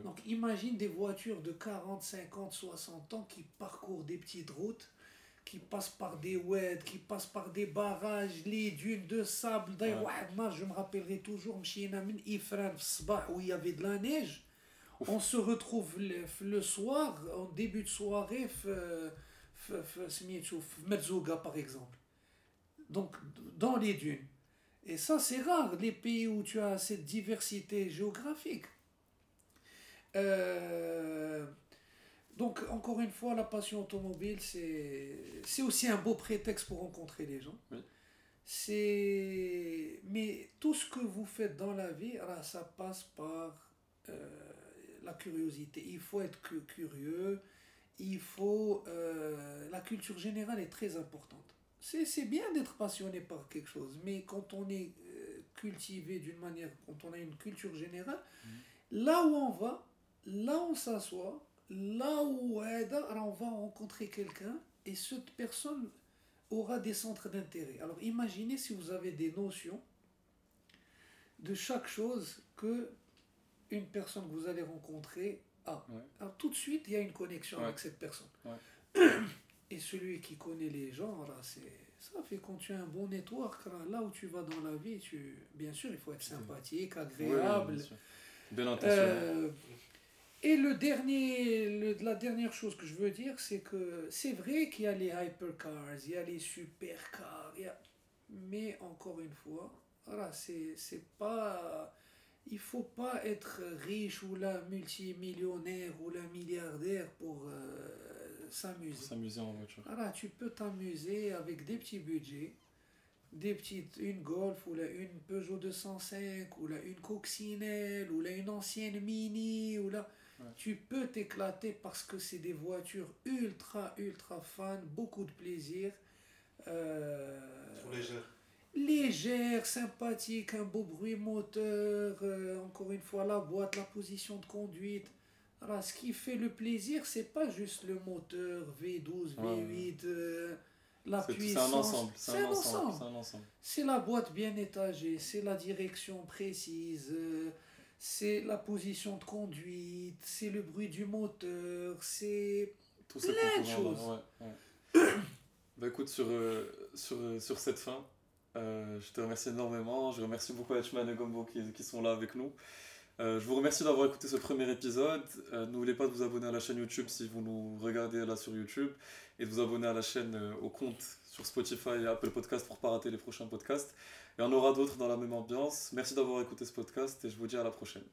[SPEAKER 2] Donc imagine des voitures de 40, 50, 60 ans qui parcourent des petites routes qui passe par des oueds, qui passe par des barrages, les dunes de sable. Je me rappellerai toujours, où il y avait de la neige. On se retrouve le, soir, en début de soirée, Merzouga par exemple. Donc, dans les dunes. Et ça, c'est rare, les pays où tu as cette diversité géographique. Euh, donc, encore une fois, la passion automobile, c'est aussi un beau prétexte pour rencontrer les gens. C'est Mais tout ce que vous faites dans la vie, ça passe par euh, la curiosité. Il faut être curieux, il faut... Euh, la culture générale est très importante. C'est bien d'être passionné par quelque chose, mais quand on est euh, cultivé d'une manière, quand on a une culture générale, mmh. là où on va, là où on s'assoit, là où on va rencontrer quelqu'un et cette personne aura des centres d'intérêt. Alors imaginez si vous avez des notions de chaque chose que une personne que vous allez rencontrer a. Alors tout de suite, il y a une connexion avec cette personne. Et celui qui connaît les gens, c'est ça fait quand tu as un bon network, là où tu vas dans la vie, tu bien sûr, il faut être sympathique, agréable. bien, euh, et le dernier, la dernière chose que je veux dire, c'est que c'est vrai qu'il y a les hypercars, il y a les supercars, il mais encore une fois, voilà, c'est, c'est pas. Il faut pas être riche ou la multimillionnaire ou la milliardaire pour euh, s'amuser.
[SPEAKER 1] S'amuser en voiture.
[SPEAKER 2] Voilà, tu peux t'amuser avec des petits budgets, des petites, une Golf ou la, une Peugeot 205 ou la, une Coccinelle ou la, une ancienne Mini ou la tu peux t'éclater parce que c'est des voitures ultra, ultra fun, beaucoup de plaisir. Euh,
[SPEAKER 3] légères.
[SPEAKER 2] Légères, sympathiques, un beau bruit moteur, euh, encore une fois la boîte, la position de conduite. Alors, ce qui fait le plaisir, c'est pas juste le moteur V12, V8, euh, la puissance. C'est un ensemble. C'est un, ensemble. C'est la boîte bien étagée, c'est la direction précise c'est la position de conduite, c'est le bruit du moteur, c'est plein de choses.
[SPEAKER 1] bah écoute, sur, euh, sur, euh, sur cette fin, euh, je te remercie énormément. Je remercie beaucoup Hachman et Gombo qui, qui, sont là avec nous. Je vous remercie d'avoir écouté ce premier épisode. N'oubliez pas de vous abonner à la chaîne YouTube si vous nous regardez là sur YouTube et de vous abonner à la chaîne au compte sur Spotify et Apple Podcast pour ne pas rater les prochains podcasts. Et on aura d'autres dans la même ambiance. Merci d'avoir écouté ce podcast et je vous dis à la prochaine.